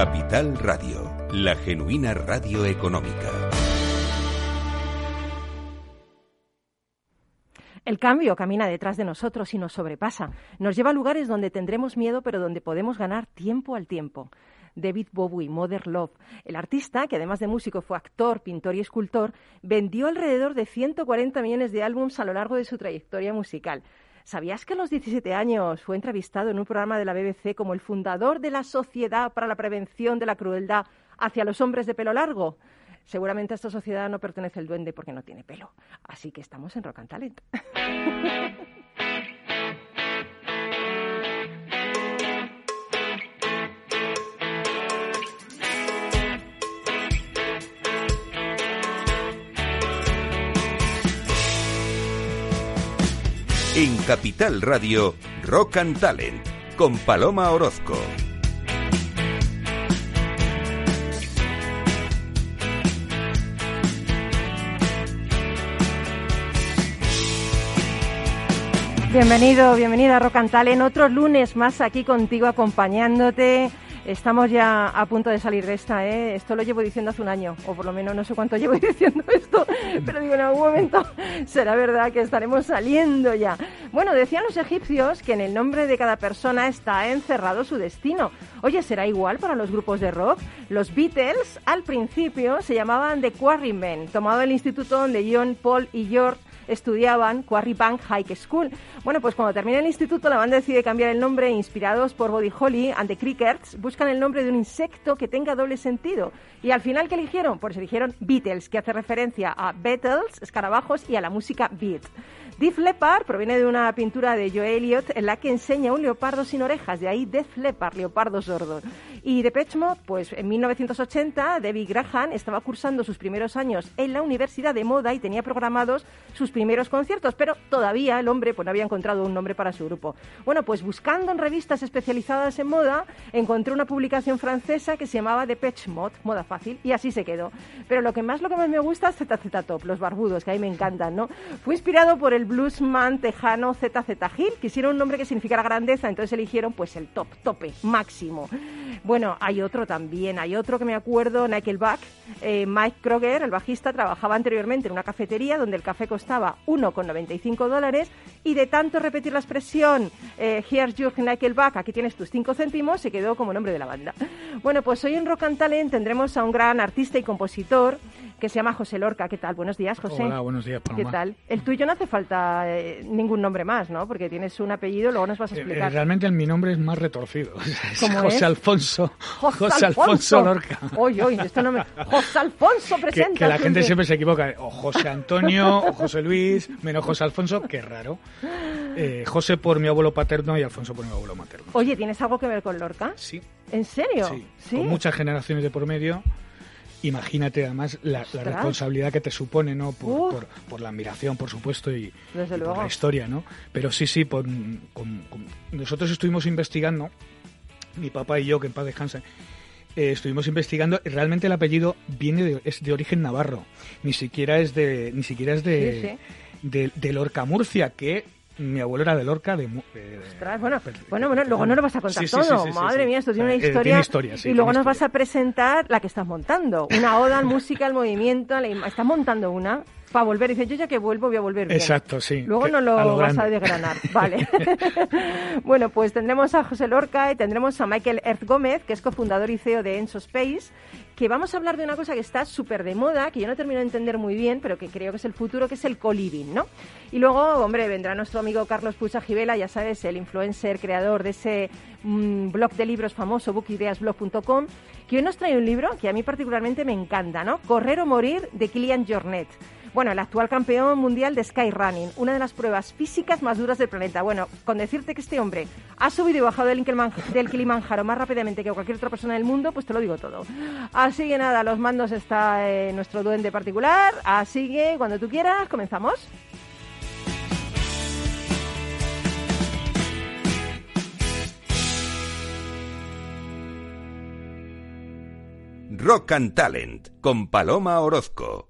Capital Radio, la genuina radio económica. El cambio camina detrás de nosotros y nos sobrepasa. Nos lleva a lugares donde tendremos miedo, pero donde podemos ganar tiempo al tiempo. David Bowie, Mother Love. El artista, que además de músico fue actor, pintor y escultor, vendió alrededor de 140 millones de álbumes a lo largo de su trayectoria musical. ¿Sabías que a los 17 años fue entrevistado en un programa de la BBC como el fundador de la Sociedad para la Prevención de la Crueldad hacia los hombres de pelo largo? Seguramente a esta sociedad no pertenece el duende porque no tiene pelo. Así que estamos en Rock and Talent. En Capital Radio, Rock and Talent, con Paloma Orozco. Bienvenido, bienvenida a Rock and Talent. Otro lunes más aquí contigo acompañándote Estamos ya a punto de salir de esta, ¿eh? Esto lo llevo diciendo hace un año, o por lo menos no sé cuánto llevo diciendo esto, pero digo, en algún momento será verdad que estaremos saliendo ya. Bueno, decían los egipcios que en el nombre de cada persona está encerrado su destino. Oye, ¿será igual para los grupos de rock? Los Beatles al principio se llamaban The Quarrymen, tomado del instituto donde John, Paul y George estudiaban Quarry Bank High School. Bueno, pues cuando termina el instituto, la banda decide cambiar el nombre, inspirados por Body Holly and the Crickets, buscan el nombre de un insecto que tenga doble sentido. Y al final, ¿qué eligieron? Pues eligieron Beatles, que hace referencia a Beatles, escarabajos, y a la música beat. Def Leppard proviene de una pintura de Joe Elliott en la que enseña un leopardo sin orejas, de ahí Def Leppard, leopardo sordo. Y de Mode, pues en 1980, David Graham estaba cursando sus primeros años en la Universidad de Moda y tenía programados sus primeros conciertos, pero todavía el hombre pues, no había encontrado un nombre para su grupo. Bueno, pues buscando en revistas especializadas en moda, encontré una publicación francesa que se llamaba Depeche Mode, moda fácil, y así se quedó. Pero lo que más, lo que más me gusta es ZZ Top, los barbudos, que a mí me encantan, ¿no? Fue inspirado por el bluesman tejano ZZ Hill. Quisieron un nombre que significara grandeza, entonces eligieron pues el top, tope, máximo. Bueno, hay otro también, hay otro que me acuerdo, Nickelback. Eh, Mike Kroger, el bajista, trabajaba anteriormente en una cafetería donde el café costaba 1,95 dólares y de tanto repetir la expresión eh, Here's your Nickelback, aquí tienes tus 5 céntimos, se quedó como nombre de la banda. Bueno, pues hoy en Rock and Talent tendremos a un gran artista y compositor que se llama José Lorca. ¿Qué tal? Buenos días, José. Hola, buenos días, Paloma. ¿Qué tal? El tuyo no hace falta eh, ningún nombre más, ¿no? Porque tienes un apellido, luego nos vas a eh, explicar. realmente mi nombre es más retorcido. ¿Cómo José Alfonso. José, Alfonso. Lorca. Oye, oye, esto no me... José Alfonso presenta. Que, la gente siempre se equivoca. O José Antonio, o José Luis, menos José Alfonso, qué raro. Eh, José por mi abuelo paterno y Alfonso por mi abuelo materno. Oye, ¿tienes algo que ver con Lorca? Sí. ¿En serio? Sí. ¿Sí? Con muchas generaciones de por medio. Imagínate además la, responsabilidad que te supone, ¿no? Por, por, la admiración, por supuesto, y, por la historia, ¿no? Pero sí, sí, nosotros estuvimos investigando, mi papá y yo, que en paz descansa, eh, estuvimos investigando, realmente el apellido viene de, es de origen navarro, ni siquiera es de, ni siquiera es de, de, de Lorca Murcia, que mi abuelo era de Lorca. De, bueno, bueno, bueno, luego no lo vas a contar todo. Madre mía, esto tiene una eh, historia. y luego nos vas a presentar la que estás montando. Una oda al música, al movimiento. Estás montando una para volver. Dice, yo ya que vuelvo voy a volver bien. Exacto, sí. Luego no lo, vas a desgranar. Vale. bueno, pues tendremos a José Lorca y tendremos a Michael Erth Gómez, que es cofundador y CEO de Enso Space, que vamos a hablar de una cosa que está súper de moda, que yo no termino de entender muy bien, pero que creo que es el futuro, que es el co-living, ¿no? Y luego, hombre, vendrá nuestro amigo Carlos Pucha Gibela, ya sabes, el influencer, creador de ese mm, blog de libros famoso, bookideasblog.com, que hoy nos trae un libro que a mí particularmente me encanta, ¿no? Correr o morir, de Kilian Jornet. Bueno, el actual campeón mundial de skyrunning, una de las pruebas físicas más duras del planeta. Bueno, con decirte que este hombre ha subido y bajado del, Kilimanjaro más rápidamente que cualquier otra persona del mundo, pues te lo digo todo. Así que nada, los mandos está eh, nuestro duende particular. Así que cuando tú quieras, comenzamos. Rock and Talent con Paloma Orozco.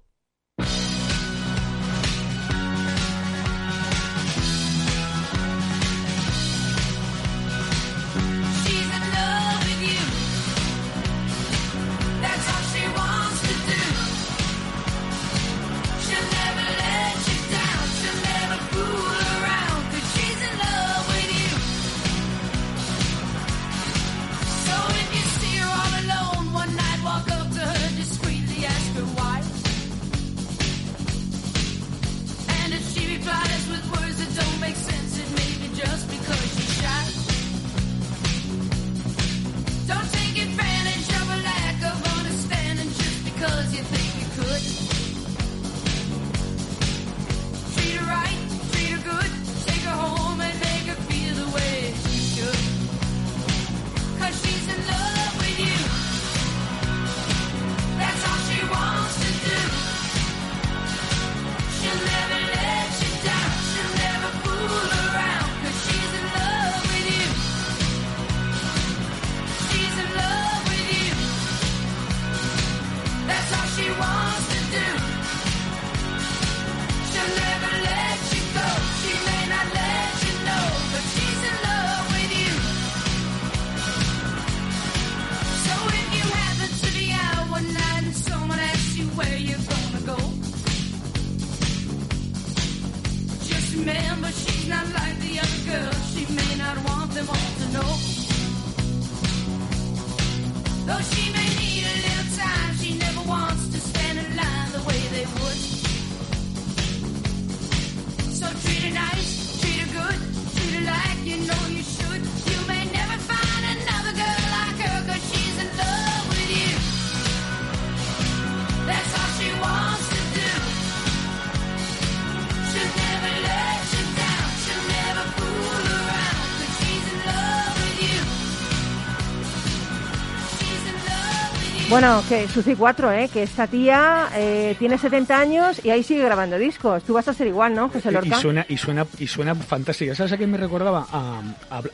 Bueno, que Suci 4, ¿eh? que esta tía eh, tiene 70 años y ahí sigue grabando discos. Tú vas a ser igual, ¿no, José Lorca? Y suena, y suena, y suena fantástica. ¿Sabes a quién me recordaba? A,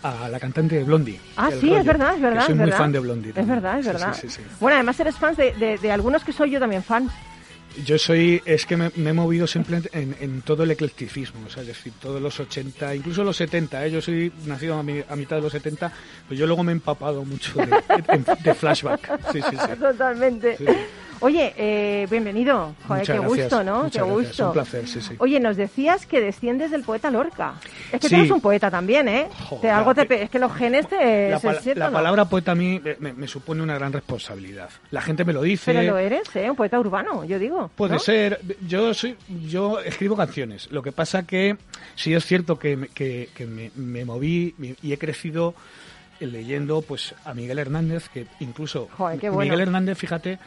a, la cantante de Blondie. Ah, sí, es verdad, es verdad. soy muy fan de Blondie. Es verdad, es verdad. bueno, además eres fan de, de, de algunos que soy yo también fan. Yo soy, es que me, he movido siempre en, todo el eclecticismo, o sea, es decir, todos los 80, incluso los 70, ¿eh? yo soy nacido a, mitad de los 70, pero yo luego me he empapado mucho de, flashback. Sí, sí, sí. Totalmente. Oye, eh, bienvenido. Joder, qué gusto, ¿no? qué gusto. Un placer, sí, sí. Oye, nos decías que desciendes del poeta Lorca. Es que tú eres un poeta también, ¿eh? algo te, es que los genes te... La, la palabra poeta a mí me, supone una gran responsabilidad. La gente me lo dice. Pero lo eres, ¿eh? Un poeta urbano, yo digo. Puede ser. Yo soy, yo escribo canciones. Lo que pasa que sí es cierto que, que, que me, me moví y he crecido leyendo pues a Miguel Hernández, que incluso Miguel Hernández, fíjate,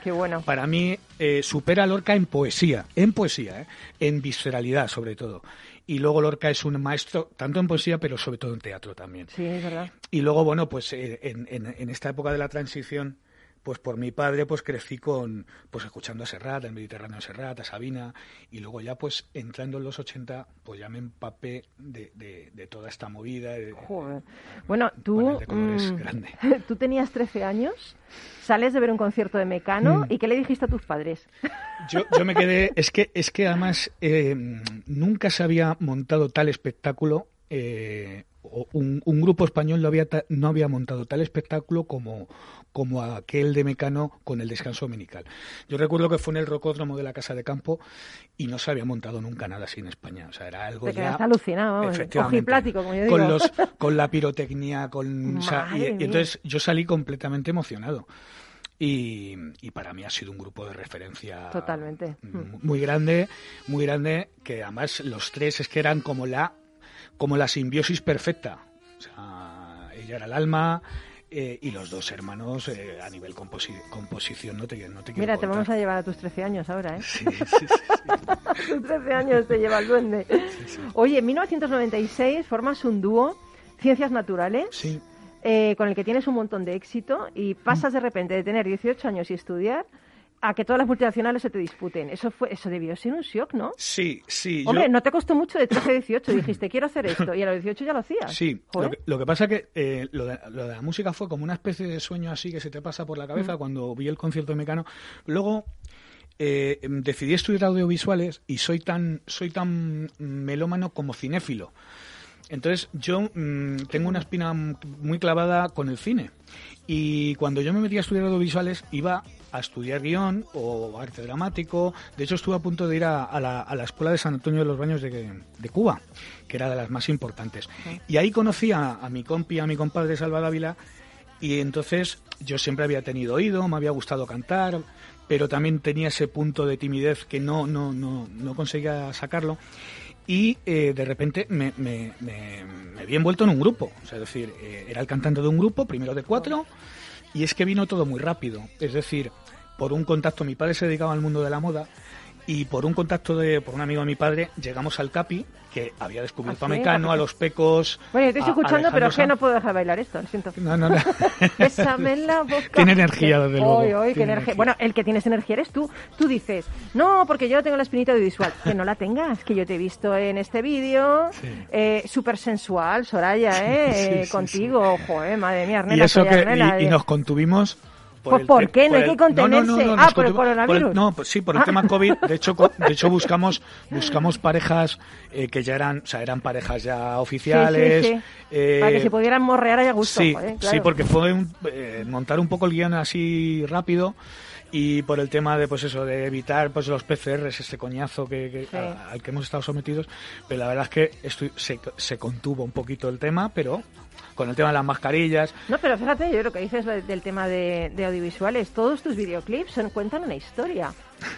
para mí eh, supera a Lorca en poesía, en poesía, eh, en visceralidad sobre todo. Y luego Lorca es un maestro tanto en poesía, pero sobre todo en teatro también. Sí, es verdad. Y luego, bueno, pues eh, en, en esta época de la transición pues por mi padre pues crecí con pues escuchando a Serrat, el Mediterráneo de Serrat, a Sabina y luego ya pues entrando en los 80 pues ya me empapé de, de, toda esta movida. Joder. Bueno, tú, mm, tú tenías 13 años, sales de ver un concierto de Mecano mm. y ¿qué le dijiste a tus padres? Yo, yo me quedé, es que, es que además eh, nunca se había montado tal espectáculo eh, un, un, grupo español no había, no había montado tal espectáculo como, como aquel de Mecano con el descanso dominical. Yo recuerdo que fue en el rocódromo de la Casa de Campo y no se había montado nunca nada así en España. O sea, era algo Te ya... alucinado, efectivamente, como yo digo. Con, los, con la pirotecnia, con... y, entonces yo salí completamente emocionado. Y, y, para mí ha sido un grupo de referencia totalmente muy grande muy grande que además los tres es que eran como la como la simbiosis perfecta o sea ella era el alma eh, y los dos hermanos eh, a nivel composición no te, no te Mira, te vamos a llevar a tus 13 años ahora, ¿eh? Sí, sí, sí. tus 13 años te lleva el duende. Oye, en 1996 formas un dúo, Ciencias Naturales, eh, con el que tienes un montón de éxito y pasas de repente de tener 18 años y estudiar a que todas las multinacionales se te disputen. Eso fue, eso debió ser un shock, ¿no? Sí, sí. Hombre, no te costó mucho de 13 a 18. Dijiste, quiero hacer esto. Y a los 18 ya lo hacías. Sí. Lo que, pasa es que eh, lo, de, la música fue como una especie de sueño así que se te pasa por la cabeza mm. cuando vi el concierto de Mecano. Luego eh, decidí estudiar audiovisuales y soy tan, soy tan melómano como cinéfilo. Entonces yo mm, tengo una espina muy clavada con el cine. Y cuando yo me metí a estudiar audiovisuales iba a estudiar guion o arte dramático. De hecho, estuve a punto de ir a, la, a la, Escuela de San Antonio de los Baños de, de, Cuba, que era de las más importantes. Y ahí conocí a, a mi compi, a mi compadre Salva Dávila, y entonces yo siempre había tenido oído, me había gustado cantar, pero también tenía ese punto de timidez que no, no, no, no conseguía sacarlo. Y eh, de repente me, me, me, envuelto en un grupo. Es decir, eh, era el cantante de un grupo, primero de cuatro, y es que vino todo muy rápido. Es decir, por un contacto, mi padre se dedicaba al mundo de la moda y por un contacto de por un amigo de mi padre llegamos al Capi que había descubierto ¿Ah, a Mecano, a los Pecos. Bueno, yo estoy escuchando, pero es que no puedo dejar de bailar esto, lo siento. No, no, no. Bésame en la boca. Tiene energía, desde luego. qué energía. Bueno, el que tienes energía eres tú. Tú dices, no, porque yo tengo la espinita audiovisual. Que no la tengas, que yo te he visto en este vídeo, eh, súper sensual, Soraya, ¿eh? contigo, joder, madre mía, Arnela, y, eso que, y, y nos contuvimos pues ¿por qué? No hay que contenerse. ah, por el coronavirus. no, pues sí, por el ah. tema COVID. De hecho, de hecho buscamos buscamos parejas eh, que ya eran, o sea, eran parejas ya oficiales. Sí, sí, eh, Para que se pudieran morrear a gusto. Sí, sí, porque fue eh, montar un poco el guion así rápido y por el tema de pues eso de evitar pues los PCRs ese coñazo que, al que hemos estado sometidos pero la verdad es que estoy, se, se contuvo un poquito el tema pero con el tema de las mascarillas. No, pero fíjate, yo lo que dices del tema de, audiovisuales, todos tus videoclips son, cuentan una historia.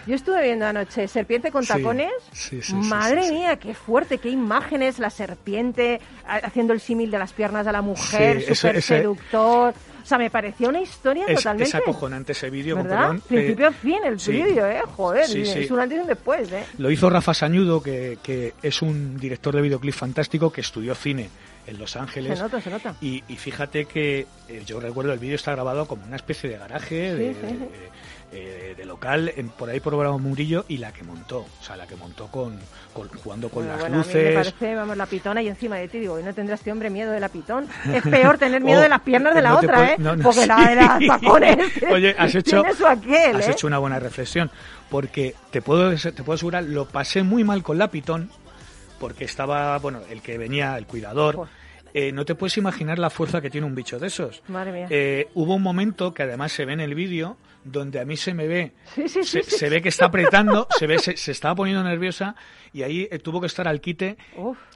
Yo estuve viendo anoche Serpiente con tacones. Madre mía, qué fuerte, qué imágenes, la serpiente haciendo el símil de las piernas de la mujer, súper seductor. O sea, me pareció una historia totalmente... Es acojonante ese vídeo, ¿verdad? Principio a fin el vídeo, ¿eh? Joder, es un antes y un después, ¿eh? Lo hizo Rafa Sañudo, que, que es un director de videoclip fantástico que estudió cine en Los Ángeles. Se nota, se nota. Y, fíjate que eh, yo recuerdo el vídeo está grabado como una especie de garaje, de, eh, local, en, por ahí por Bravo Murillo, y la que montó, o sea, la que montó con, jugando con las luces. A mí me parece, vamos, la pitona y encima de ti digo, ¿y no tendrá este hombre miedo de la pitón? Es peor tener miedo de las piernas de la otra, ¿eh? porque la de las tacones. Oye, has hecho, has ¿eh? hecho una buena reflexión, porque te puedo, te puedo asegurar, lo pasé muy mal con la pitón porque estaba, bueno, el que venía, el cuidador. Eh, no te puedes imaginar la fuerza que tiene un bicho de esos. Madre mía. Eh, hubo un momento que además se ve en el vídeo donde a mí se me ve, se, ve que está apretando, se ve, se, estaba poniendo nerviosa y ahí eh, tuvo que estar al quite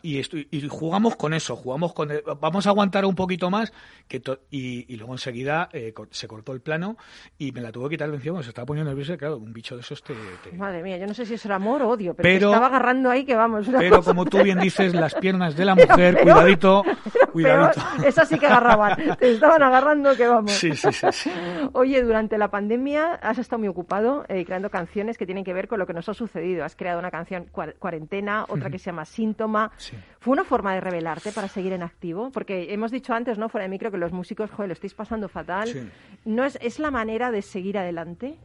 y, y, jugamos con eso, jugamos con, vamos a aguantar un poquito más que y, y, luego enseguida eh, se cortó el plano y me la tuvo que quitar de encima, se estaba poniendo nerviosa y claro, un bicho de esos te, Madre mía, yo no sé si es amor o odio, pero, estaba agarrando ahí que vamos. Pero como tú bien dices, las piernas de la mujer, cuidadito, cuidadito. esas sí que agarraban, te estaban agarrando que vamos. Sí, sí, sí. Oye, durante la pandemia has estado muy ocupado eh, creando canciones que tienen que ver con lo que nos ha sucedido. Has creado una canción cuarentena, otra que se llama Síntoma. ¿Fue una forma de revelarte para seguir en activo? Porque hemos dicho antes, ¿no? Fuera de micro, que los músicos, joder, lo estáis pasando fatal. ¿No es, es la manera de seguir adelante?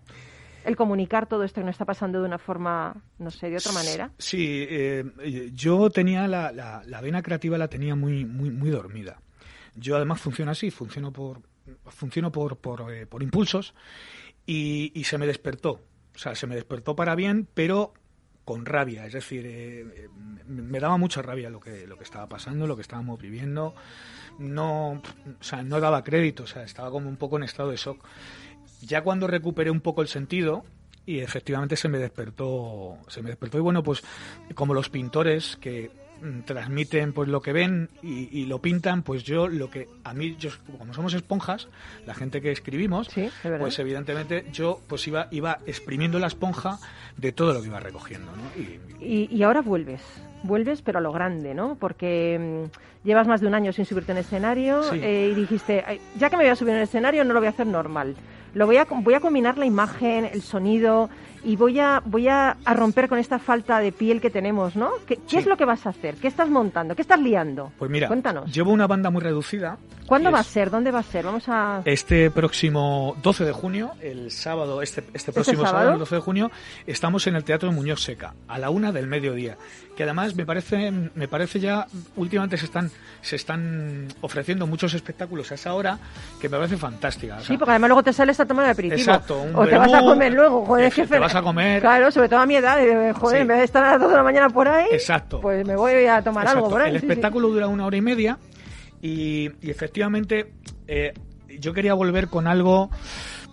el comunicar todo esto que nos está pasando de una forma, no sé, de otra manera? Sí, eh, yo tenía la, la, la, vena creativa la tenía muy, muy, muy dormida. Yo además funciono así, funciono por, funciono por, por, eh, por impulsos y, se me despertó. O sea, se me despertó para bien, pero con rabia. Es decir, eh, eh, me daba mucha rabia lo que, lo que estaba pasando, lo que estábamos viviendo. No, o sea, no daba crédito, o sea, estaba como un poco en estado de shock. Ya cuando recuperé un poco el sentido, y efectivamente se me despertó, se me despertó. Y bueno, pues como los pintores que transmiten pues lo que ven y, lo pintan, pues yo lo que a mí, yo, como somos esponjas, la gente que escribimos, pues evidentemente yo pues iba, iba exprimiendo la esponja de todo lo que iba recogiendo. ¿no? Y, y, ahora vuelves, vuelves pero a lo grande, ¿no? Porque mm, llevas más de un año sin subirte en escenario eh, y dijiste, ya que me voy a subir en el escenario no lo voy a hacer normal. Lo voy a, voy a combinar la imagen, el sonido, y voy a, voy a, romper con esta falta de piel que tenemos, ¿no? ¿Qué, es lo que vas a hacer? ¿Qué estás montando? ¿Qué estás liando? Pues mira, Cuéntanos. llevo una banda muy reducida. ¿Cuándo va a ser? ¿Dónde va a ser? Vamos a... Este próximo 12 de junio, el sábado, este, este, ¿Este próximo sábado? el 12 de junio, estamos en el Teatro Muñoz Seca, a la una del mediodía. Que además me parece, me parece ya, últimamente se están, se están ofreciendo muchos espectáculos a esa hora que me parece fantástica. sí, porque además luego te sales a tomar el aperitivo. Exacto. o te vas a comer luego, joder, Te vas a comer. Claro, sobre todo a mi edad, joder, en vez de estar a las 2 de la mañana por ahí, Exacto. pues me voy a tomar algo por ahí. El espectáculo dura una hora y media y, efectivamente eh, yo quería volver con algo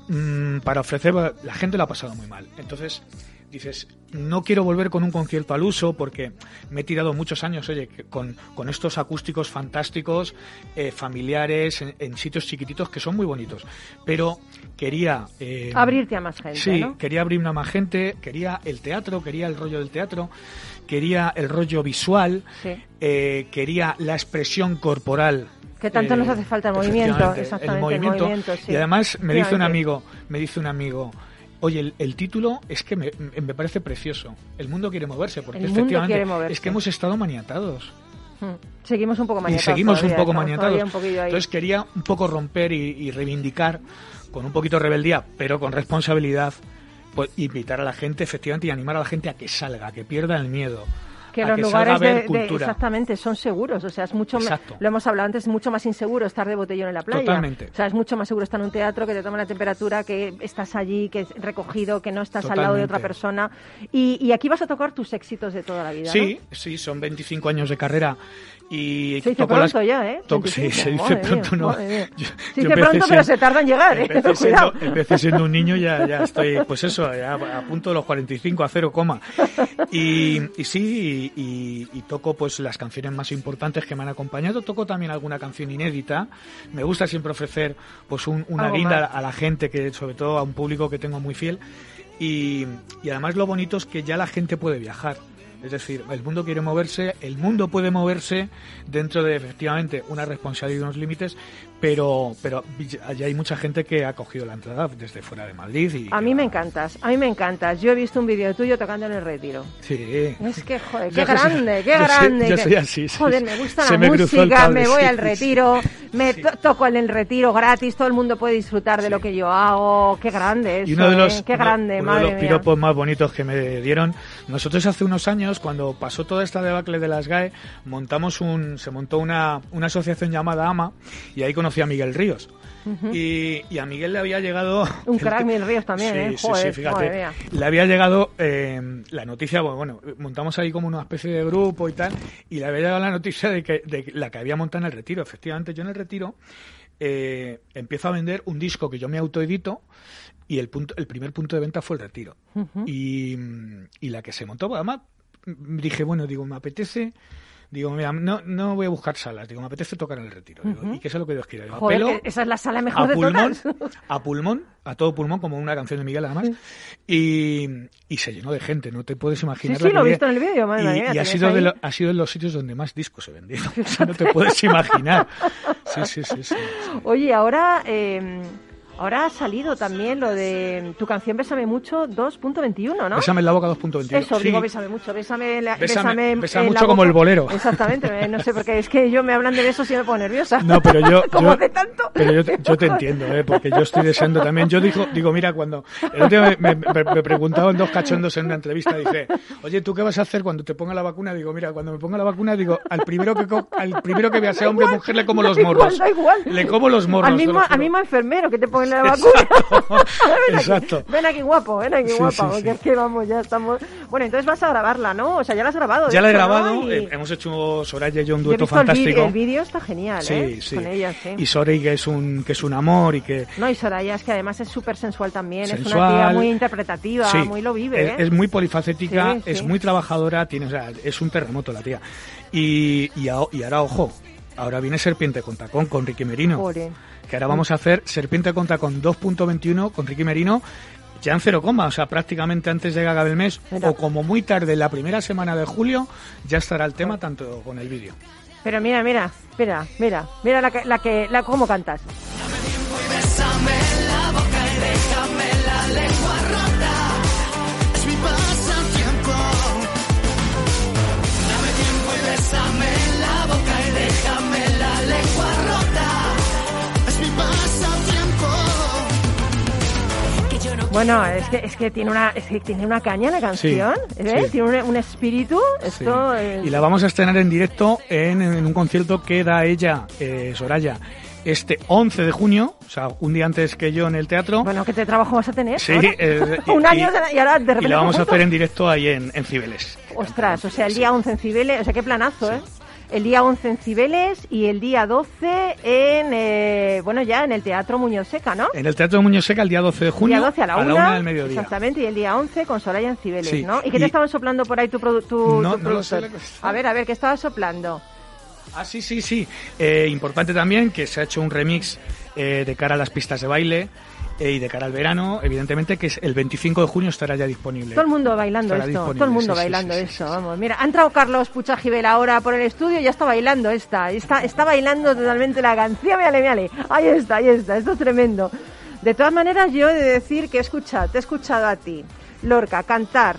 mm, para ofrecer, la gente lo ha pasado muy mal. Entonces dices, no quiero volver con un concierto al uso porque me he tirado muchos años, oye, con, con estos acústicos fantásticos, eh, familiares, en, sitios chiquititos que son muy bonitos. Pero quería... Eh, Abrirte a más gente. Sí, quería abrirme a más gente, quería el teatro, quería el rollo del teatro, quería el rollo visual, eh, quería la expresión corporal que tanto nos hace falta el movimiento, exactamente, el movimiento. Y además me dice un amigo, me dice un amigo, Oye, el, título es que me, me, parece precioso. El mundo quiere moverse, porque efectivamente es que hemos estado maniatados. Hmm. Seguimos un poco maniatados. Y seguimos un poco maniatados. Entonces quería un poco romper y, reivindicar con un poquito de rebeldía, pero con responsabilidad, pues, invitar a la gente efectivamente y animar a la gente a que salga, a que pierda el miedo que los lugares de, exactamente son seguros, o sea, es mucho lo hemos hablado antes, es mucho más inseguro estar de botellón en la playa. Totalmente. O sea, es mucho más seguro estar en un teatro que te toman la temperatura, que estás allí, que es recogido, que no estás al lado de otra persona. Y, aquí vas a tocar tus éxitos de toda la vida. Sí, sí, son 25 años de carrera y se dice pronto ya, ¿eh? sí, se dice pronto, no. se dice pronto, pero se tarda en llegar, ¿eh? Empecé siendo, un niño, ya, ya estoy, pues eso, ya a punto de los 45 a cero coma. Y, y sí, y, y, toco pues las canciones más importantes que me han acompañado. Toco también alguna canción inédita. Me gusta siempre ofrecer pues un, una guinda a la gente, que sobre todo a un público que tengo muy fiel. Y, y además lo bonito es que ya la gente puede viajar. Es decir, el mundo quiere moverse, el mundo puede moverse dentro de efectivamente una responsabilidad y unos límites, pero pero allá hay mucha gente que ha cogido la entrada desde fuera de Madrid. Y a mí me encantas, a mí me encantas. Yo he visto un vídeo tuyo tocando en el retiro. Sí. Es que, joder, qué grande, qué grande. yo soy así, Joder, me gusta la música, me voy al retiro, me toco en el retiro gratis, todo el mundo puede disfrutar de lo que yo hago. Qué grande eso, y uno de los, ¿eh? qué grande, uno de los piropos más bonitos que me dieron. Nosotros hace unos años, cuando pasó toda esta debacle de las GAE, montamos un, se montó una, una asociación llamada AMA y ahí con conocí a Miguel Ríos. y, a Miguel le había llegado... Un crack Miguel Ríos también, ¿eh? sí, sí, fíjate. le había llegado eh, la noticia, bueno, montamos ahí como una especie de grupo y tal, y le había llegado la noticia de que de la que había montado en el retiro. Efectivamente, yo en el retiro eh, empiezo a vender un disco que yo me autoedito y el, punto, el primer punto de venta fue el retiro. y, y la que se montó, además, dije, bueno, digo, me apetece Digo, mira, no, no voy a buscar salas. Digo, me apetece tocar en el retiro. y que sea lo que Dios quiera. esa es la sala mejor a de pulmón, A pulmón, a todo pulmón, como una canción de Miguel además. Y, y se llenó de gente, no te puedes imaginar. Sí, sí, lo he visto en el vídeo, madre Y, y ha, sido de ha sido de los sitios donde más discos se vendido. no te puedes imaginar. Sí, sí, sí. sí, Oye, ahora... Eh Ahora ha salido también lo de tu canción Bésame Mucho 2.21, ¿no? Bésame en la boca 2.21. Eso, digo Bésame Mucho, Bésame, la, bésame, bésame, mucho como el bolero. Exactamente, no sé, porque es que yo me hablan de besos y me pongo nerviosa. No, pero yo... como de tanto. Pero yo, yo, te entiendo, ¿eh? porque yo estoy deseando también. Yo digo, digo mira, cuando... El otro día me, me, me, preguntaban dos cachondos en una entrevista, dije, oye, ¿tú qué vas a hacer cuando te ponga la vacuna? Digo, mira, cuando me ponga la vacuna, digo, al primero que, al primero que vea sea hombre o mujer, le como los morros. Da igual, Le como los morros. Al mismo, al mismo enfermero que te pone la vacuna. ven Exacto. Aquí, ven aquí guapo, ven aquí guapa, porque es que vamos, ya estamos... Bueno, entonces vas a grabarla, ¿no? O sea, ya la has grabado. Ya la he grabado, eh, hemos hecho Soraya y yo un dueto fantástico. El vídeo está genial, sí, ¿eh? Sí. Con ella, sí. Y Soraya que es un que es un amor y que... No, y Soraya es que además es súper sensual también, es una tía muy interpretativa, muy lo vive, ¿eh? es, muy polifacética, es muy trabajadora, tiene, o sea, es un terremoto la tía. Y, y, y ahora, ojo, ahora viene Serpiente con tacón con Ricky Merino que ahora vamos a hacer Serpiente con 2.21 con Ricky Merino ya en cero coma, o sea, prácticamente antes de que acabe el mes o como muy tarde, la primera semana de julio, ya estará el tema tanto con el vídeo. Pero mira, mira, mira, mira, mira la que, la que, la cómo cantas. Bueno, es que, es que tiene una es que tiene una caña la canción, ¿eh? tiene un, espíritu. Esto Y la vamos a estrenar en directo en, un concierto que da ella, eh, Soraya, este 11 de junio, o sea, un día antes que yo en el teatro. Bueno, ¿qué te trabajo vas a tener? Sí, eh, un año y, ahora de repente. Y la vamos a hacer en directo ahí en, en Cibeles. Ostras, o sea, el día 11 en Cibeles, o sea, qué planazo, ¿eh? El día 11 en Cibeles y el día 12 en, eh, bueno, ya en el Teatro Muñoz Seca, ¿no? En el Teatro Muñoz Seca el día 12 de junio. El día 12 a la, una, del mediodía. Exactamente, y el día 11 con Soraya en Cibeles, ¿no? ¿Y qué te estaban soplando por ahí tu, tu, no, no lo sé, A ver, a ver, ¿qué estaba soplando? Ah, sí, sí, sí. Eh, importante también que se ha hecho un remix eh, de cara a las pistas de baile y de cara al verano, evidentemente que es el 25 de junio estará ya disponible. Todo el mundo bailando esto, todo el mundo bailando eso, vamos. Mira, ha entrado Carlos Puchajibel ahora por el estudio y ya está bailando esta, está, está bailando totalmente la canción, mírale, mírale, ahí está, ahí está, esto es tremendo. De todas maneras, yo he de decir que he escuchado, te he escuchado a ti, Lorca, cantar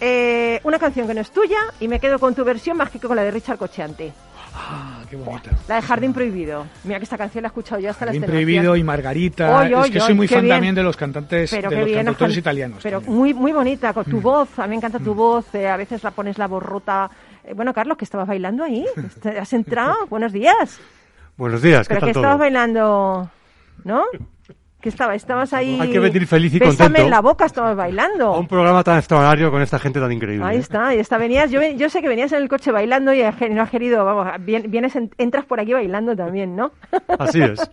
eh, una canción que no es tuya y me quedo con tu versión más que con la de Richard Cocheante. Ah, qué bonita. La de Jardín Prohibido. Mira que esta canción la he escuchado yo hasta Jardín la Prohibido y Margarita. es que soy muy fan también de los cantantes, de los cantautores italianos. Pero muy muy bonita, con tu mm. voz. A mí me encanta tu mm. voz. Eh, a veces la pones la voz rota. Eh, bueno, Carlos, que estabas bailando ahí. ¿Has entrado? Buenos días. Buenos días, ¿qué ¿Pero tal que estabas bailando? ¿No? ¿Qué estaba? Estabas ahí. Hay que venir feliz y contento. en la boca, estabas bailando. un programa tan extraordinario con esta gente tan increíble. Ahí ¿eh? está, ahí está. Venías, yo, yo sé que venías en el coche bailando y no has querido, vamos, vienes, entras por aquí bailando también, ¿no? Así es.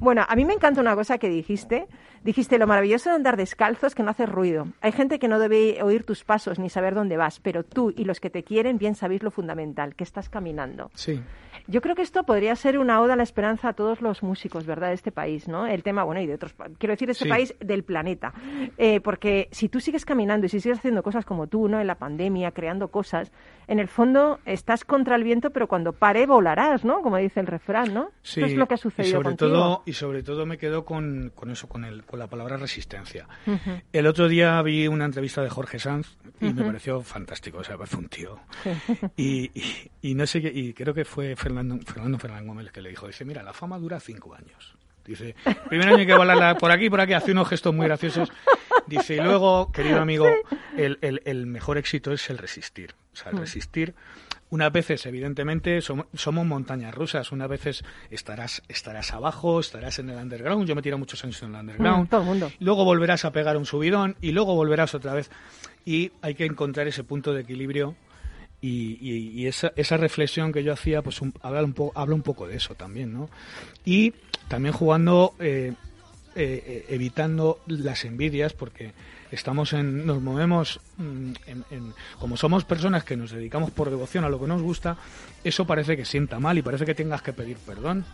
bueno, a mí me encanta una cosa que dijiste. Dijiste lo maravilloso de andar descalzos que no hace ruido. Hay gente que no debe oír tus pasos ni saber dónde vas, pero tú y los que te quieren bien sabéis lo fundamental, que estás caminando. Sí. Yo creo que esto podría ser una oda a la esperanza a todos los músicos, ¿verdad?, de este país, ¿no? El tema, bueno, y de otros, quiero decir, de este país, del planeta. Eh, porque si tú sigues caminando y si sigues haciendo cosas como tú, ¿no?, en la pandemia, creando cosas, en el fondo estás contra el viento, pero cuando pare volarás, ¿no?, como dice el refrán, ¿no? Sí, es lo que ha sucedido y sobre Todo, y sobre todo me quedo con, con eso, con, el, con la palabra resistencia. El otro día vi una entrevista de Jorge Sanz y me pareció fantástico, o sea, fue un tío. y, y, no sé qué, y creo que fue Fernando, Fernando Fernández Gómez que le dijo, dice, mira, la fama dura cinco años. Dice, primer año hay que volarla por aquí, por aquí, hace unos gestos muy graciosos. Dice, y luego, querido amigo, el, el, el mejor éxito es el resistir. O sea, el mm. resistir unas veces, evidentemente, somos, montañas rusas. Unas veces estarás, estarás abajo, estarás en el underground. Yo me tiro muchos años en el underground. Mm, todo el mundo. Luego volverás a pegar un subidón y luego volverás otra vez. Y hay que encontrar ese punto de equilibrio. Y, esa, esa, reflexión que yo hacía, pues habla, un poco, habla un poco de eso también, ¿no? Y también jugando, eh, eh, evitando las envidias, porque estamos en, nos movemos mm, en, como somos personas que nos dedicamos por devoción a lo que nos gusta, eso parece que sienta mal y parece que tengas que pedir perdón.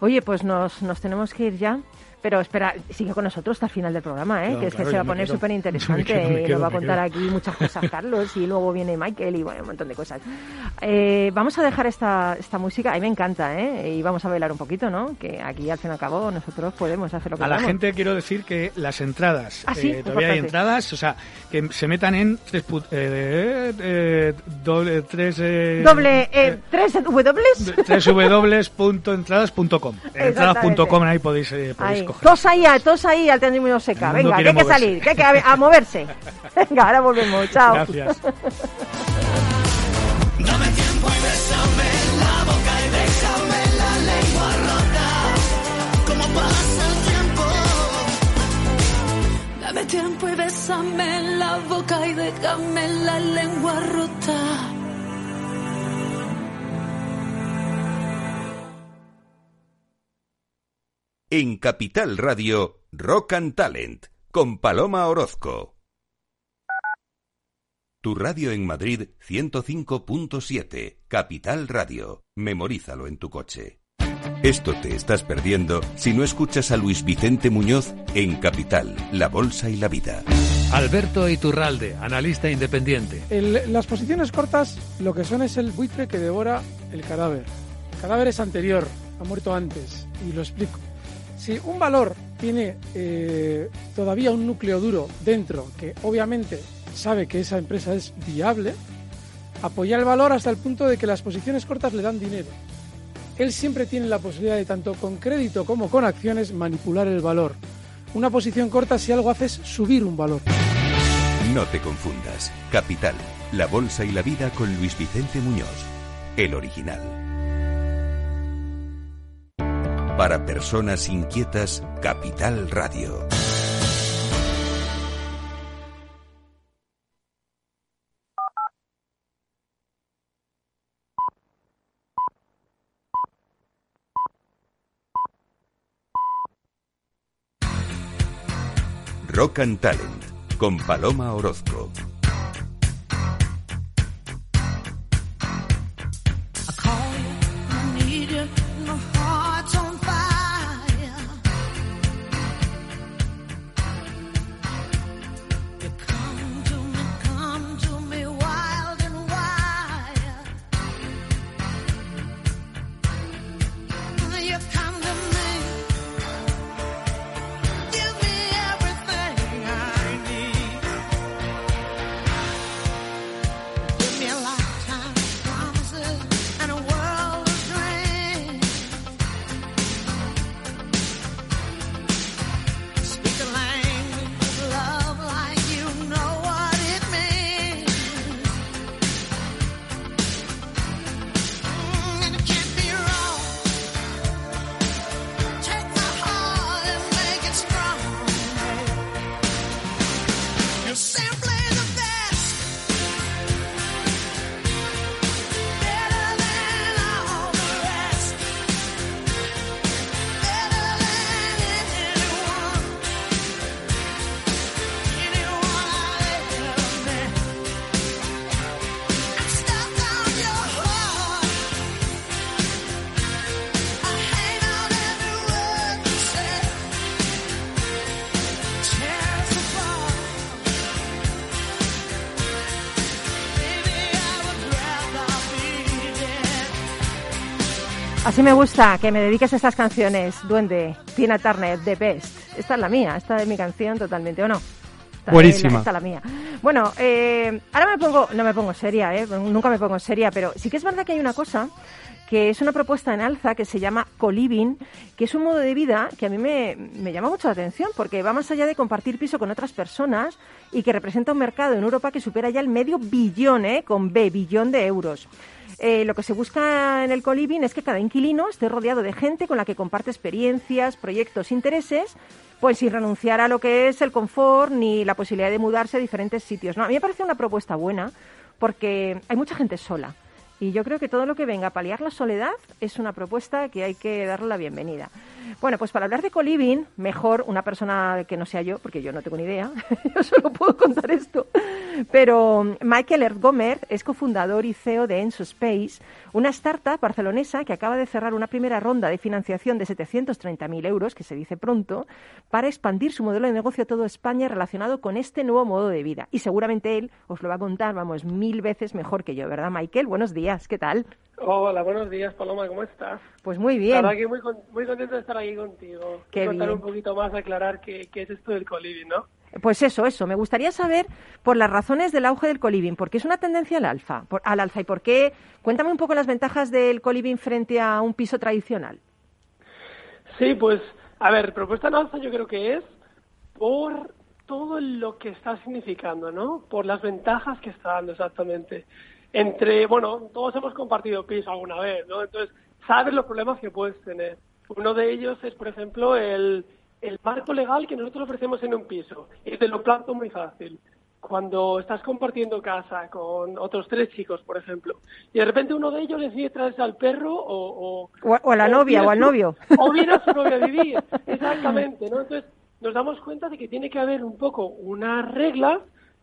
Oye, pues nos, nos tenemos que ir ya. Pero espera, sigue con nosotros hasta el final del programa, ¿eh? que es que se va a poner súper interesante. y nos va a contar aquí muchas cosas Carlos y luego viene Michael y bueno, un montón de cosas. Eh, vamos a dejar esta, esta música, a mí me encanta, ¿eh? y vamos a bailar un poquito, ¿no? Que aquí al fin y al cabo nosotros podemos hacer lo que A la gente quiero decir que las entradas, ¿Ah, eh, todavía hay entradas, o sea, que se metan en tres, eh, eh, doble, tres, doble, tres W. Tres W.entradas.com. Entradas.com ahí podéis, podéis Todos ahí, todos ahí al término seca. Venga, que hay que salir, que hay que a, moverse. Venga, ahora volvemos. Chao. Gracias. Dame tiempo y bésame la boca y déjame la lengua rota. Como pasa el tiempo. Dame tiempo y bésame la boca y déjame la lengua rota. En Capital Radio, Rock and Talent, con Paloma Orozco. Tu radio en Madrid 105.7, Capital Radio. Memorízalo en tu coche. Esto te estás perdiendo si no escuchas a Luis Vicente Muñoz en Capital, La Bolsa y la Vida. Alberto Iturralde, analista independiente. las posiciones cortas lo que son es el buitre que devora el cadáver. El cadáver es anterior, ha muerto antes, y lo explico. Si un valor tiene eh, todavía un núcleo duro dentro, que obviamente sabe que esa empresa es viable, apoya el valor hasta el punto de que las posiciones cortas le dan dinero. Él siempre tiene la posibilidad de, tanto con crédito como con acciones, manipular el valor. Una posición corta si algo hace es subir un valor. No te confundas. Capital, la bolsa y la vida con Luis Vicente Muñoz, el original. Para personas inquietas, Capital Radio. Rock and Talent con Paloma Orozco. Así me gusta que me dediques a estas canciones, Duende, Tina Turner, The Best. Esta es la mía, esta es mi canción totalmente, ¿o no? Buenísima. esta es la mía. Bueno, eh, ahora me pongo, no me pongo seria, ¿eh? nunca me pongo seria, pero sí que es verdad que hay una cosa que es una propuesta en alza que se llama Coliving, que es un modo de vida que a mí me, me, llama mucho la atención porque va más allá de compartir piso con otras personas y que representa un mercado en Europa que supera ya el medio billón, ¿eh? con B, billón de euros. Eh, lo que se busca en el coliving es que cada inquilino esté rodeado de gente con la que comparte experiencias, proyectos, intereses, pues sin renunciar a lo que es el confort ni la posibilidad de mudarse a diferentes sitios. No, a mí me parece una propuesta buena porque hay mucha gente sola. Y yo creo que todo lo que venga a paliar la soledad es una propuesta que hay que darle la bienvenida. Bueno, pues para hablar de coliving, mejor una persona que no sea yo, porque yo no tengo ni idea, yo solo puedo contar esto. Pero Michael Ergomer es cofundador y CEO de Enso Space, una startup barcelonesa que acaba de cerrar una primera ronda de financiación de 730.000 euros, que se dice pronto, para expandir su modelo de negocio a toda España relacionado con este nuevo modo de vida. Y seguramente él os lo va a contar, vamos, mil veces mejor que yo, ¿verdad, Michael? Buenos días, ¿qué tal? Hola, buenos días, Paloma, ¿cómo estás? Pues muy bien. La verdad que muy, muy contento de estar aquí contigo. Qué contar bien. un poquito más, aclarar qué, qué es esto del coliving, ¿no? Pues eso, eso. Me gustaría saber por las razones del auge del coliving, porque es una tendencia al alfa, por, al alza y por qué. Cuéntame un poco las ventajas del coliving frente a un piso tradicional. Sí, pues, a ver, propuesta en alza yo creo que es por todo lo que está significando, ¿no? Por las ventajas que está dando exactamente. Entre, bueno, todos hemos compartido piso alguna vez, ¿no? Entonces, sabes los problemas que puedes tener. Uno de ellos es, por ejemplo, el, el marco legal que nosotros ofrecemos en un piso. Y te lo planto muy fácil. Cuando estás compartiendo casa con otros tres chicos, por ejemplo, y de repente uno de ellos decide traerse al perro o... O, o, o a la novia o al novio. O viene a su novia a vivir, exactamente, ¿no? Entonces, nos damos cuenta de que tiene que haber un poco unas reglas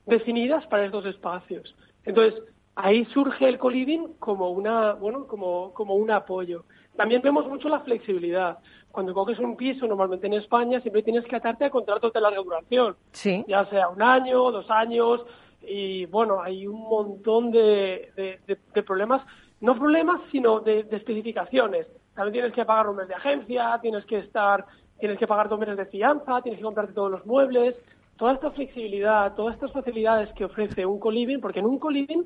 definidas para estos espacios. Entonces, ahí surge el coliving como una, bueno, como, como un apoyo. También vemos mucho la flexibilidad. Cuando coges un piso, normalmente en España, siempre tienes que atarte a contratos de larga duración. Sí. Ya sea un año, dos años, y bueno, hay un montón de, de, de, de problemas, no problemas, sino de, de, especificaciones. También tienes que pagar un mes de agencia, tienes que estar, tienes que pagar dos meses de fianza, tienes que comprarte todos los muebles. Toda esta flexibilidad, todas estas facilidades que ofrece un coliving, porque en un coliving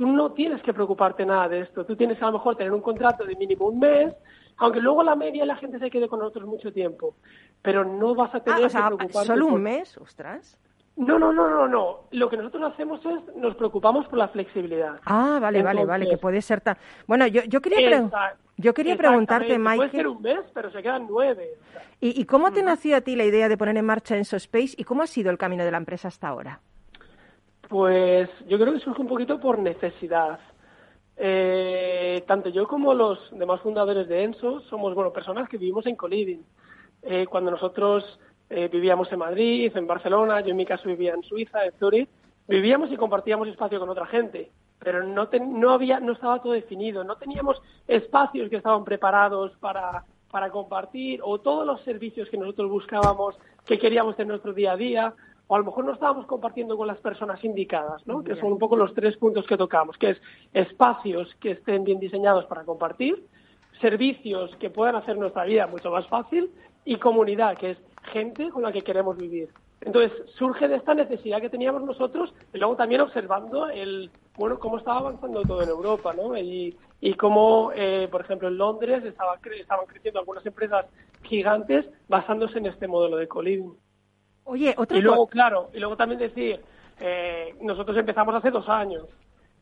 tú no tienes que preocuparte nada de esto. Tú tienes a lo mejor tener un contrato de mínimo un mes, aunque luego la media la gente se quede con nosotros mucho tiempo. Pero no vas a tener ah, o sea, que preocuparte. ¿Solo un por... mes? Ostras. No, no, no, no, no. Lo que nosotros hacemos es nos preocupamos por la flexibilidad. Ah, vale, Entonces, vale, vale, que puede ser tan. Bueno, yo, yo quería, pre... yo quería preguntarte, Mike. Puede ser un mes, pero se quedan nueve. O sea. ¿Y, ¿Y, cómo te nació a ti la idea de poner en marcha Enso Space y cómo ha sido el camino de la empresa hasta ahora? Pues yo creo que surge un poquito por necesidad. Eh, tanto yo como los demás fundadores de Enso somos bueno personas que vivimos en coliving. Eh, cuando nosotros eh, vivíamos en Madrid, en Barcelona, yo en mi caso vivía en Suiza, en Zurich, vivíamos y compartíamos espacio con otra gente, pero no, no había, no estaba todo definido, no teníamos espacios que estaban preparados para, para compartir o todos los servicios que nosotros buscábamos, que queríamos en nuestro día a día, o a lo mejor no estábamos compartiendo con las personas indicadas, ¿no? que son un poco los tres puntos que tocamos, que es espacios que estén bien diseñados para compartir, servicios que puedan hacer nuestra vida mucho más fácil y comunidad, que es gente con la que queremos vivir. Entonces surge de esta necesidad que teníamos nosotros y luego también observando el bueno cómo estaba avanzando todo en Europa, ¿no? Y, y cómo, eh, por ejemplo, en Londres estaba estaban creciendo algunas empresas gigantes basándose en este modelo de coliving. Oye, otra y luego, claro, y luego también decir, eh, nosotros empezamos hace dos años.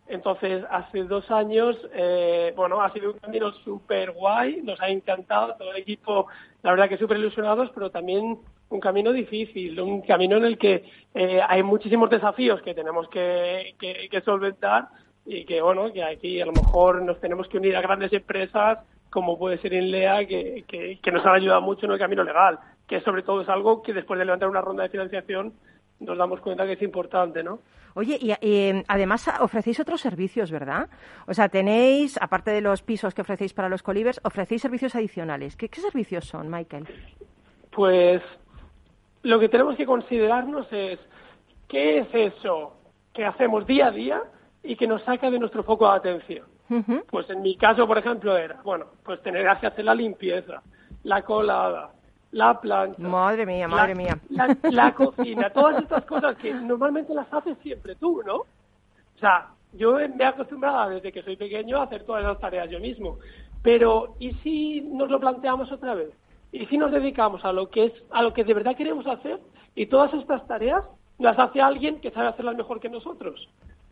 Entonces, hace dos años, eh, bueno, ha sido un camino súper guay, nos ha encantado, todo el equipo, la verdad que súper ilusionados, pero también un camino difícil, un camino en el que eh, hay muchísimos desafíos que tenemos que, que, que, solventar y que, bueno, que aquí a lo mejor nos tenemos que unir a grandes empresas como puede ser Inlea, que, que, que nos han ayudado mucho en el camino legal, que sobre todo es algo que después de levantar una ronda de financiación nos damos cuenta que es importante, ¿no? Oye, y, y, además ofrecéis otros servicios, ¿verdad? O sea, tenéis, aparte de los pisos que ofrecéis para los colivers, ofrecéis servicios adicionales. ¿Qué, qué servicios son, Michael? Pues lo que tenemos que considerarnos es qué es eso que hacemos día a día y que nos saca de nuestro foco de atención. Pues en mi caso, por ejemplo, era, bueno, pues tener que hacer la limpieza, la colada, la plancha. Madre mía, madre la, mía. La, la cocina, todas estas cosas que normalmente las haces siempre tú, ¿no? O sea, yo me he acostumbrado desde que soy pequeño a hacer todas esas tareas yo mismo. Pero, ¿y si nos lo planteamos otra vez? ¿Y si nos dedicamos a lo que es, a lo que de verdad queremos hacer y todas estas tareas las hace alguien que sabe hacerlas mejor que nosotros?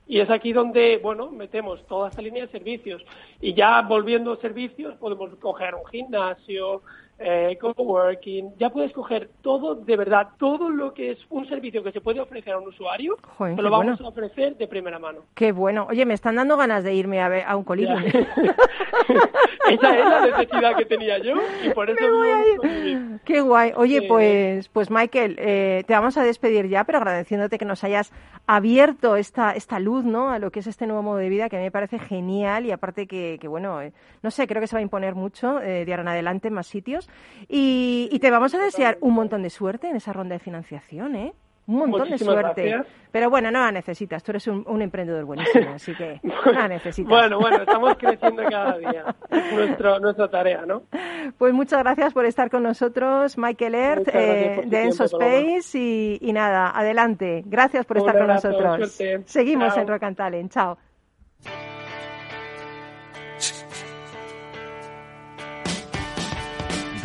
Y es aquí donde, bueno, metemos toda esta línea de servicios. Y ya volviendo a servicios, podemos coger un gimnasio, eh, coworking, ya puedes coger todo, de verdad, todo lo que es un servicio que se puede ofrecer a un usuario, Joder, te lo vamos bueno. a ofrecer de primera mano. Qué bueno. Oye, me están dando ganas de irme a, ver, a un colibrí. Esa es la necesidad que tenía yo y por eso Me voy a ir. Qué guay. Oye, Sí. pues, pues Michael, eh, te vamos a despedir ya, pero agradeciéndote que nos hayas abierto esta, esta luz, ¿no? A lo que es este nuevo modo de vida que a mí me parece genial y aparte que, que bueno, eh, no sé, creo que se va a imponer mucho eh, de ahora en adelante en más sitios. Y, y te vamos a desear un montón de suerte en esa ronda de financiación, ¿eh? Un montón de suerte. gracias. Pero bueno, no la necesitas. Tú eres un, un emprendedor buenísimo, así que no la necesitas. Bueno, bueno, estamos creciendo cada día. Es nuestro, nuestra tarea, ¿no? Pues muchas gracias por estar con nosotros, Michael Ert, eh, de Enso. Space. Y, y nada, adelante. Gracias por Un estar con nosotros. suerte. Seguimos Chao. en Rock and Talent. Chao.